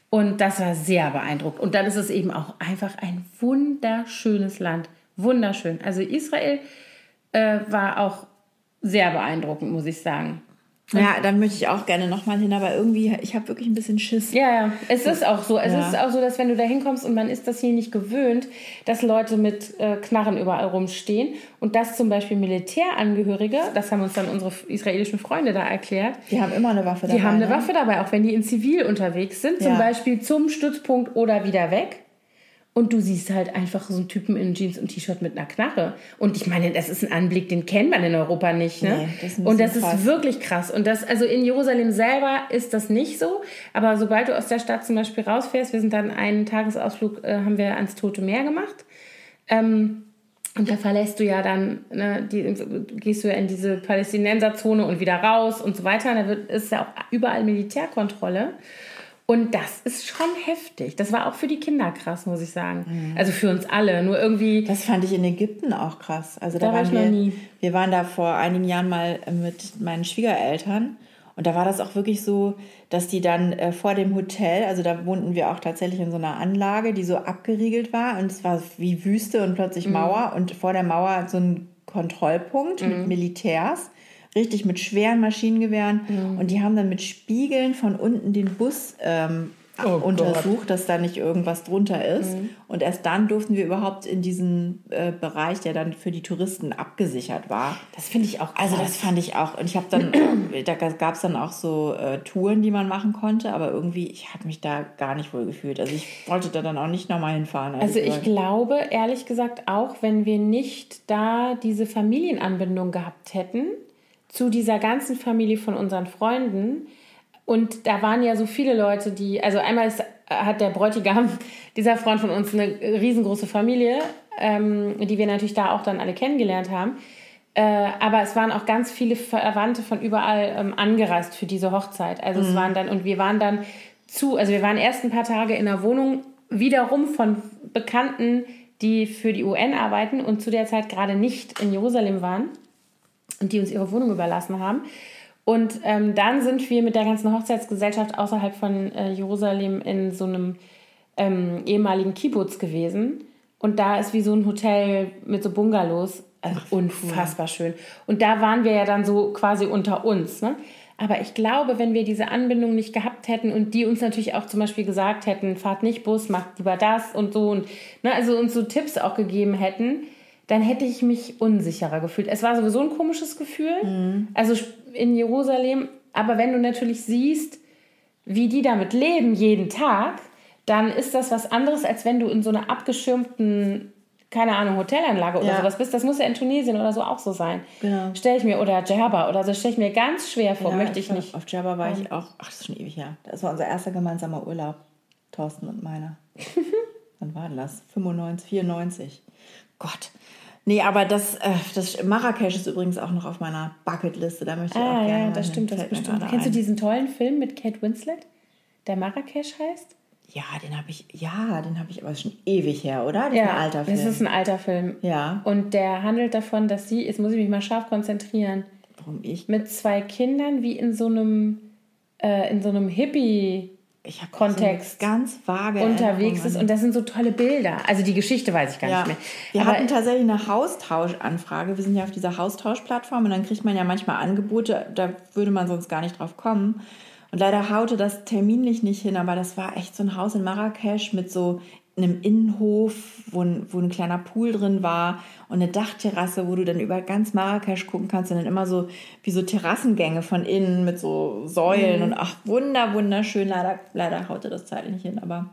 Und das war sehr beeindruckend. Und dann ist es eben auch einfach ein wunderschönes Land. Wunderschön. Also Israel äh, war auch sehr beeindruckend, muss ich sagen. Ja, dann möchte ich auch gerne nochmal hin, aber irgendwie, ich habe wirklich ein bisschen Schiss. Ja, ja, es ist auch so. Es ja. ist auch so, dass wenn du da hinkommst und man ist das hier nicht gewöhnt, dass Leute mit äh, Knarren überall rumstehen und dass zum Beispiel Militärangehörige, das haben uns dann unsere israelischen Freunde da erklärt. Die haben immer eine Waffe dabei. Die haben eine ne? Waffe dabei, auch wenn die in Zivil unterwegs sind, ja. zum Beispiel zum Stützpunkt oder wieder weg. Und du siehst halt einfach so einen Typen in Jeans und T-Shirt mit einer Knarre. Und ich meine, das ist ein Anblick, den kennt man in Europa nicht. Ne? Nee, das und das krass. ist wirklich krass. Und das, also in Jerusalem selber ist das nicht so. Aber sobald du aus der Stadt zum Beispiel rausfährst, wir sind dann einen Tagesausflug, äh, haben wir ans Tote Meer gemacht. Ähm, und da verlässt du ja dann, ne, die, gehst du ja in diese Palästinenserzone und wieder raus und so weiter. Und da wird, ist ja auch überall Militärkontrolle. Und das ist schon heftig. Das war auch für die Kinder krass, muss ich sagen. Mhm. Also für uns alle. Nur irgendwie. Das fand ich in Ägypten auch krass. Also da, da waren wir, nie. wir waren da vor einigen Jahren mal mit meinen Schwiegereltern. Und da war das auch wirklich so, dass die dann äh, vor dem Hotel, also da wohnten wir auch tatsächlich in so einer Anlage, die so abgeriegelt war. Und es war wie Wüste und plötzlich mhm. Mauer. Und vor der Mauer so ein Kontrollpunkt mhm. mit Militärs richtig mit schweren Maschinengewehren. Mhm. Und die haben dann mit Spiegeln von unten den Bus ähm, oh untersucht, Gott. dass da nicht irgendwas drunter ist. Mhm. Und erst dann durften wir überhaupt in diesen äh, Bereich, der dann für die Touristen abgesichert war. Das finde ich auch. Krass. Also das fand ich auch. Und ich habe dann, *clears throat* da gab es dann auch so äh, Touren, die man machen konnte, aber irgendwie, ich habe mich da gar nicht wohl gefühlt. Also ich wollte da dann auch nicht nochmal hinfahren. Also ich gesagt. glaube, ehrlich gesagt, auch wenn wir nicht da diese Familienanbindung gehabt hätten, zu dieser ganzen Familie von unseren Freunden. Und da waren ja so viele Leute, die, also einmal ist, hat der Bräutigam, *laughs* dieser Freund von uns, eine riesengroße Familie, ähm, die wir natürlich da auch dann alle kennengelernt haben. Äh, aber es waren auch ganz viele Verwandte von überall ähm, angereist für diese Hochzeit. Also mhm. es waren dann, und wir waren dann zu, also wir waren erst ein paar Tage in der Wohnung wiederum von Bekannten, die für die UN arbeiten und zu der Zeit gerade nicht in Jerusalem waren und die uns ihre Wohnung überlassen haben. Und ähm, dann sind wir mit der ganzen Hochzeitsgesellschaft außerhalb von äh, Jerusalem in so einem ähm, ehemaligen Kibbutz gewesen. Und da ist wie so ein Hotel mit so Bungalows. Also Ach, unfassbar cool. schön. Und da waren wir ja dann so quasi unter uns. Ne? Aber ich glaube, wenn wir diese Anbindung nicht gehabt hätten und die uns natürlich auch zum Beispiel gesagt hätten, fahrt nicht Bus, macht lieber das und so und ne, also uns so Tipps auch gegeben hätten, dann hätte ich mich unsicherer gefühlt. Es war sowieso ein komisches Gefühl, mhm. also in Jerusalem. Aber wenn du natürlich siehst, wie die damit leben jeden Tag, dann ist das was anderes, als wenn du in so einer abgeschirmten, keine Ahnung, Hotelanlage oder Ja. sowas bist. Das muss ja in Tunesien oder so auch so sein. Genau. Stell ich mir, oder Djerba oder so, stelle ich mir ganz schwer vor, Ja, möchte ich war- nicht. Auf Jabba war ich auch, ach, das ist schon ewig her. Das war unser erster gemeinsamer Urlaub. Thorsten und meiner. *laughs* Wann war denn das? 95, 94. Gott. Nee, aber das, äh, das Marrakesch ist übrigens auch noch auf meiner Bucketliste. Da möchte ich auch Ah, gerne ja, das stimmt, das bestimmt. Kennst du diesen tollen Film mit Kate Winslet, der Marrakesch heißt? Ja, den habe ich, ja, den habe ich aber schon ewig her, oder? Das ist ein alter Film. das ist ein alter Film. ja, Und der handelt davon, dass sie, jetzt muss ich mich mal scharf konzentrieren, warum ich? mit zwei Kindern wie in so einem, äh, in so einem Hippie Ich habe Kontext so ganz vage unterwegs Erinnerung ist. Und das sind so tolle Bilder. Also die Geschichte weiß ich gar Ja, nicht mehr. wir Aber hatten tatsächlich eine Haustauschanfrage. Wir sind ja auf dieser Haustauschplattform und dann kriegt man ja manchmal Angebote, da würde man sonst gar nicht drauf kommen. Und leider haute das terminlich nicht hin, aber das war echt so ein Haus in Marrakesch mit so einem Innenhof, wo ein, wo ein kleiner Pool drin war und eine Dachterrasse, wo du dann über ganz Marrakesch gucken kannst und dann immer so wie so Terrassengänge von innen mit so Säulen und ach, wunder, wunderschön. Leider, leider haute das zeitlich nicht hin, aber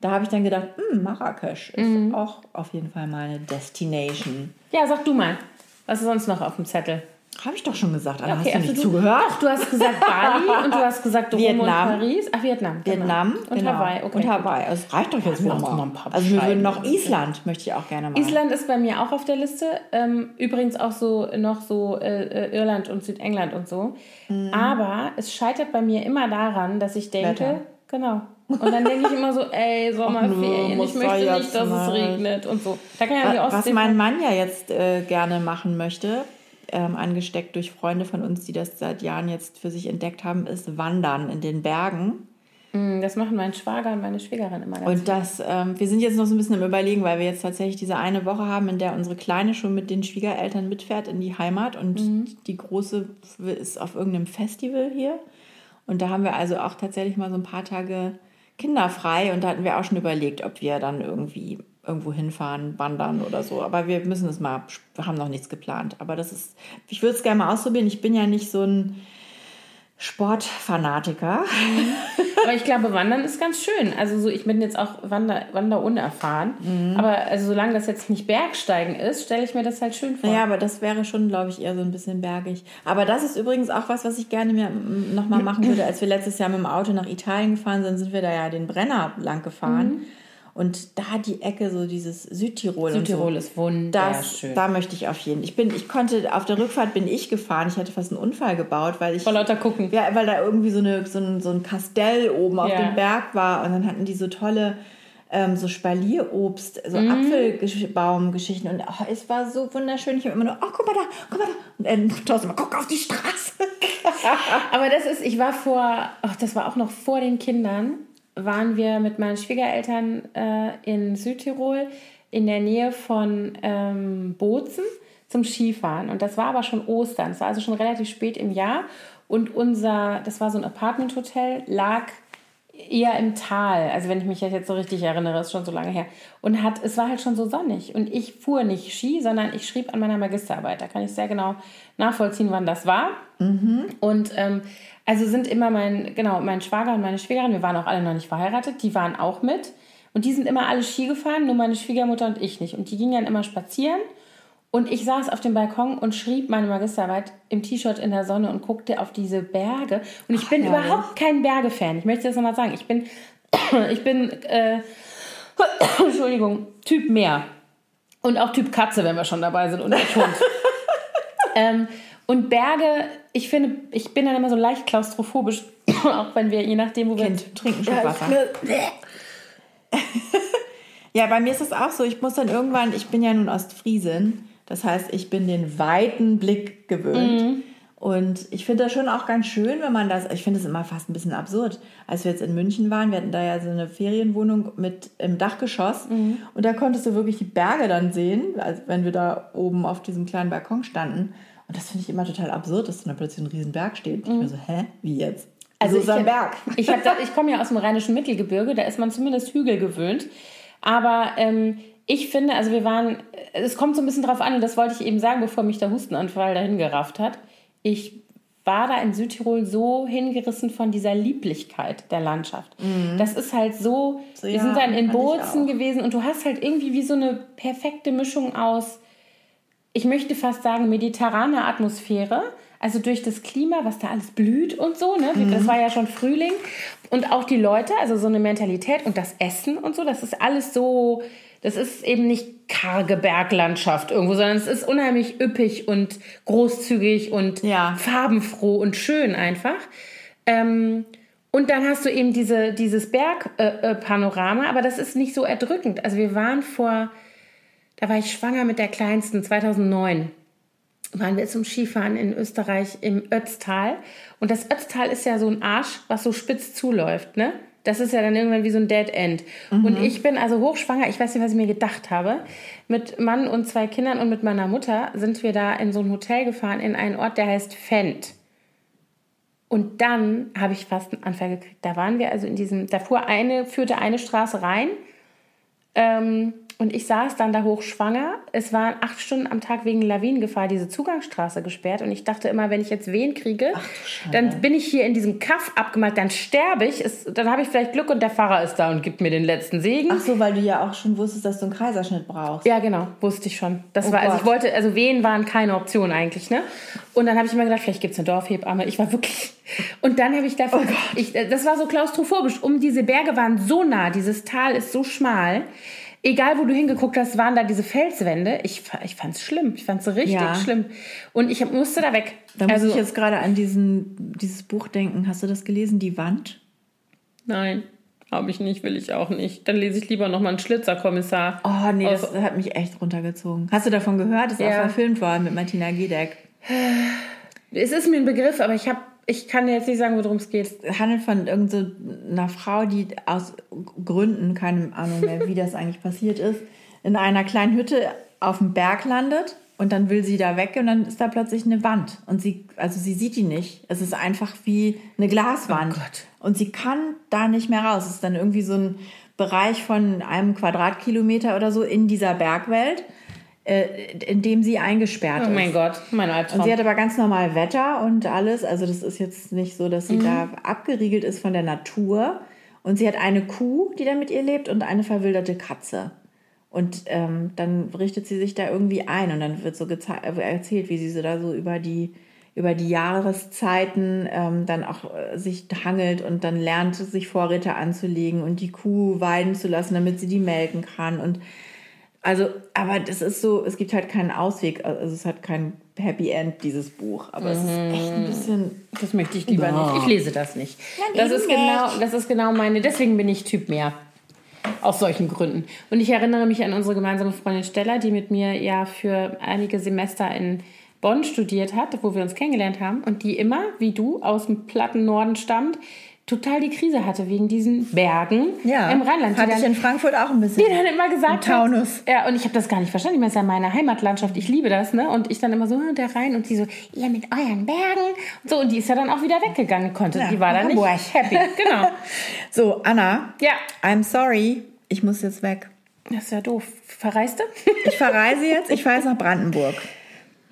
da habe ich dann gedacht, hm, Marrakesch ist auch auf jeden Fall mal eine Destination. ja, sag du mal. Was ist sonst noch auf dem Zettel? Habe ich doch schon gesagt, Anna, Okay, hast du nicht also zugehört? Doch, du hast gesagt Bali *laughs* und du hast gesagt Rom Vietnam. und Paris. Ach, Vietnam. genau. Vietnam Und genau. Hawaii. Okay. Und Hawaii. Also es reicht doch jetzt wieder noch mal. ein paar also wir würden noch. Island, möchte ich auch gerne mal. Island ist bei mir auch auf der Liste. Ähm, übrigens auch so noch so äh, äh, Irland und Südengland und so. Mhm. Aber es scheitert bei mir immer daran, dass ich denke, Wetter. genau. Und dann denke ich immer so, ey, *laughs* Sommerferien, ich möchte nicht, dass es regnet und so. Da kann ja Was Ostsee mein Mann ja jetzt äh, gerne machen möchte, ähm, angesteckt durch Freunde von uns, die das seit Jahren jetzt für sich entdeckt haben, ist Wandern in den Bergen. Mm, Das machen mein Schwager und meine Schwägerin immer ganz Und das, ähm, wir sind jetzt noch so ein bisschen im Überlegen, weil wir jetzt tatsächlich diese eine Woche haben, in der unsere Kleine schon mit den Schwiegereltern mitfährt in die Heimat und Mhm. die Große ist auf irgendeinem Festival hier. Und da haben wir also auch tatsächlich mal so ein paar Tage kinderfrei und da hatten wir auch schon überlegt, ob wir dann irgendwie irgendwo hinfahren, wandern oder so. Aber wir müssen es mal, wir haben noch nichts geplant. Aber das ist, ich würde es gerne mal ausprobieren. Ich bin ja nicht so ein Sportfanatiker. Aber ich glaube, Wandern ist ganz schön. Also so, ich bin jetzt auch Wander, Wander unerfahren. Mhm. Aber also solange das jetzt nicht Bergsteigen ist, stelle ich mir das halt schön vor. Ja, aber das wäre schon, glaube ich, eher so ein bisschen bergig. Aber das ist übrigens auch was, was ich gerne mir nochmal machen würde. Als wir letztes Jahr mit dem Auto nach Italien gefahren sind, sind wir da ja den Brenner lang gefahren. Und da die Ecke, so dieses Südtirol. Südtirol und so, ist das, wunderschön. da möchte ich auf jeden Ich bin, ich konnte, auf der Rückfahrt bin ich gefahren. Ich hatte fast einen Unfall gebaut, weil ich. Vor lauter gucken. Ja, weil da irgendwie so, eine, so, ein, so ein Kastell oben auf Ja. dem Berg war und dann hatten die so tolle ähm, so Spalierobst, so Mhm. Apfelbaumgeschichten und oh, es war so wunderschön. Ich habe immer nur, oh, guck mal da, guck mal da. Und äh, *laughs* Thorsten, mal, guck auf die Straße. *laughs* Aber das ist, ich war vor, ach, das war auch noch vor den Kindern, waren wir mit meinen Schwiegereltern äh, in Südtirol in der Nähe von ähm, Bozen zum Skifahren. Und das war aber schon Ostern. Es war also schon relativ spät im Jahr. Und unser, das war so ein Apartment-Hotel, lag eher im Tal. Also wenn ich mich jetzt so richtig erinnere, ist schon so lange her. Und hat, es war halt schon so sonnig. Und ich fuhr nicht Ski, sondern ich schrieb an meiner Magisterarbeit. Da kann ich sehr genau nachvollziehen, wann das war. Und ähm, also sind immer mein, genau, mein Schwager und meine Schwägerin, wir waren auch alle noch nicht verheiratet, die waren auch mit. Und die sind immer alle Ski gefahren, nur meine Schwiegermutter und ich nicht. Und die gingen dann immer spazieren. Und ich saß auf dem Balkon und schrieb meine Magisterarbeit im T-Shirt in der Sonne und guckte auf diese Berge. Und ich bin herrlich. überhaupt kein Berge-Fan. Ich möchte das nochmal sagen. Ich bin, *coughs* ich bin, äh, *coughs* Entschuldigung, Typ Meer. Und auch Typ Katze, wenn wir schon dabei sind und Hund. *laughs* ähm, und Berge, ich finde, ich bin dann immer so leicht klaustrophobisch, *coughs* auch wenn wir, je nachdem, wo wir. Kind, trink einen Schluck Ja, Wasser. *laughs* Ja, bei mir ist es auch so. Ich muss dann irgendwann, ich bin ja nun Ostfriesin, das heißt, ich bin den weiten Blick gewöhnt. Mhm. Und ich finde das schon auch ganz schön, wenn man das, ich finde es immer fast ein bisschen absurd. Als wir jetzt in München waren, wir hatten da ja so eine Ferienwohnung mit im Dachgeschoss Mhm. und da konntest du wirklich die Berge dann sehen, also wenn wir da oben auf diesem kleinen Balkon standen. Und das finde ich immer total absurd, dass da plötzlich ein riesen Berg steht. Und ich mir so, hä, wie jetzt? Mhm. Also so ist ein ich, Berg. Ich, ich komme ja aus dem rheinischen Mittelgebirge, da ist man zumindest Hügel gewöhnt. Aber ähm, ich finde, also wir waren, es kommt so ein bisschen drauf an, und das wollte ich eben sagen, bevor mich der Hustenanfall dahin gerafft hat. Ich war da in Südtirol so hingerissen von dieser Lieblichkeit der Landschaft. Das ist halt so, wir ja, sind dann in Bozen gewesen und du hast halt irgendwie wie so eine perfekte Mischung aus, ich möchte fast sagen, mediterrane Atmosphäre. Also durch das Klima, was da alles blüht und so, ne? Das war ja schon Frühling. Und auch die Leute, also so eine Mentalität und das Essen und so, das ist alles so, das ist eben nicht karge Berglandschaft irgendwo, sondern es ist unheimlich üppig und großzügig und Ja. farbenfroh und schön einfach. Ähm, und dann hast du eben diese, dieses Bergpanorama, äh, Panorama, aber das ist nicht so erdrückend. Also wir waren vor, da war ich schwanger mit der Kleinsten, 2009 waren wir zum Skifahren in Österreich im Ötztal. Und das Ötztal ist ja so ein Arsch, was so spitz zuläuft, ne? Das ist ja dann irgendwann wie so ein Dead End. Und ich bin also hochschwanger, ich weiß nicht, was ich mir gedacht habe. Mit Mann und zwei Kindern und mit meiner Mutter sind wir da in so ein Hotel gefahren, in einen Ort, der heißt Fendt. Und dann habe ich fast einen Anfall gekriegt. Da waren wir also in diesem, da fuhr eine, führte eine Straße rein. Ähm, und ich saß dann da hochschwanger. Es waren acht Stunden am Tag wegen Lawinengefahr diese Zugangsstraße gesperrt. Und ich dachte immer, wenn ich jetzt Wehen kriege, dann bin ich hier in diesem Kaff abgemalt, dann sterbe ich. Es, dann habe ich vielleicht Glück und der Pfarrer ist da und gibt mir den letzten Segen. Ach so, weil du ja auch schon wusstest, dass du einen Kaiserschnitt brauchst. Ja, genau, wusste ich schon. Das Oh war, also Gott. ich wollte, also Wehen waren keine Option eigentlich, ne? Und dann habe ich immer gedacht, vielleicht gibt es eine Dorfhebamme. Ich war wirklich. *laughs* Und dann habe ich Oh da. ich, das war so klaustrophobisch. Um diese Berge waren so nah, dieses Tal ist so schmal. Egal, wo du hingeguckt hast, waren da diese Felswände. Ich, ich fand es schlimm. Ich fand es richtig Ja. schlimm. Und ich musste da weg. Da muss also, ich jetzt gerade an diesen, dieses Buch denken. Hast du das gelesen, Die Wand? Nein, habe ich nicht, will ich auch nicht. Dann lese ich lieber nochmal einen Schlitzerkommissar. Oh nee, das hat mich echt runtergezogen. Hast du davon gehört? Das ist Ja. auch verfilmt worden mit Martina Gedeck. Es ist mir ein Begriff, aber ich, hab, ich kann jetzt nicht sagen, worum es geht. Es handelt von irgendeiner Frau, die aus Gründen, keine Ahnung mehr, wie das eigentlich passiert ist, in einer kleinen Hütte auf dem Berg landet und dann will sie da weg und dann ist da plötzlich eine Wand und sie, also sie sieht die nicht. Es ist einfach wie eine Glaswand Oh Gott. und sie kann da nicht mehr raus. Es ist dann irgendwie so ein Bereich von einem Quadratkilometer oder so in dieser Bergwelt, in dem sie eingesperrt Oh ist. mein Gott, mein Und Albtraum. sie hat aber ganz normal Wetter und alles. Also das ist jetzt nicht so, dass sie Mhm. da abgeriegelt ist von der Natur. Und sie hat eine Kuh, die da mit ihr lebt und eine verwilderte Katze. Und ähm, dann richtet sie sich da irgendwie ein und dann wird so äh, erzählt, wie sie so da so über die über die Jahreszeiten ähm, dann auch äh, sich hangelt und dann lernt, sich Vorräte anzulegen und die Kuh weiden zu lassen, damit sie die melken kann. Und also, aber das ist so, es gibt halt keinen Ausweg, also es hat kein Happy End, dieses Buch. Aber es ist echt ein bisschen. Das möchte ich lieber Ja. nicht. Ich lese das nicht. Nein, das, ist genau, nicht. das ist genau meine. Deswegen bin ich Typ mehr. Aus solchen Gründen. Und ich erinnere mich an unsere gemeinsame Freundin Stella, die mit mir ja für einige Semester in Bonn studiert hat, wo wir uns kennengelernt haben. Und die immer, wie du, aus dem platten Norden stammt, total die Krise hatte wegen diesen Bergen im Rheinland. Hatte ich dann- in Frankfurt auch ein bisschen. die dann immer gesagt Taunus. hat. Ja, und ich habe das gar nicht verstanden. Ich meine, es ist ja meine Heimatlandschaft. Ich liebe das, ne? Und ich dann immer so, hm, der Rhein und die so, ihr mit euren Bergen. Und so, und die ist ja dann auch wieder weggegangen. Konnte, Ja, die war dann nicht Hamburg. happy. Genau. *laughs* So, Anna, Ja, I'm sorry, ich muss jetzt weg. das ist ja doof. Verreiste? Ich verreise jetzt, ich fahre jetzt nach Brandenburg.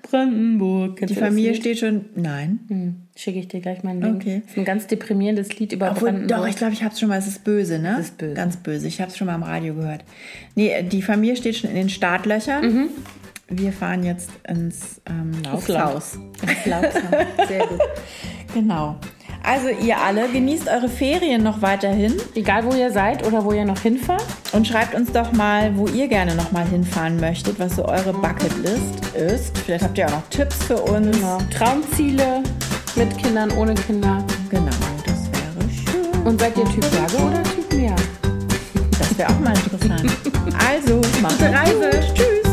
Brandenburg. Die Familie steht schon. Nein. Hm, schicke ich dir gleich mal einen Link. Okay. Das ist ein ganz deprimierendes Lied über Obwohl, Brandenburg. doch, ich glaube, ich habe es schon mal. Es ist böse, ne? Es ist böse. Ganz böse. Ich habe es schon mal im Radio gehört. Nee, die Familie steht schon in den Startlöchern. Mhm. Wir fahren jetzt ins ähm. Laufhaus. Ins Laufhaus. *laughs* Sehr gut. Genau. Also ihr alle, genießt eure Ferien noch weiterhin Egal, wo ihr seid oder wo ihr noch hinfahrt. und schreibt uns doch mal, wo ihr gerne noch mal hinfahren möchtet, was so eure Bucketlist ist. Vielleicht habt ihr auch noch Tipps für uns. Genau. Traumziele mit Kindern, ohne Kinder. Genau, das wäre schön. Und seid ihr Typ Berge oder Typ Meer? Das wäre auch mal interessant. Also, macht Gute Reise. Tschüss.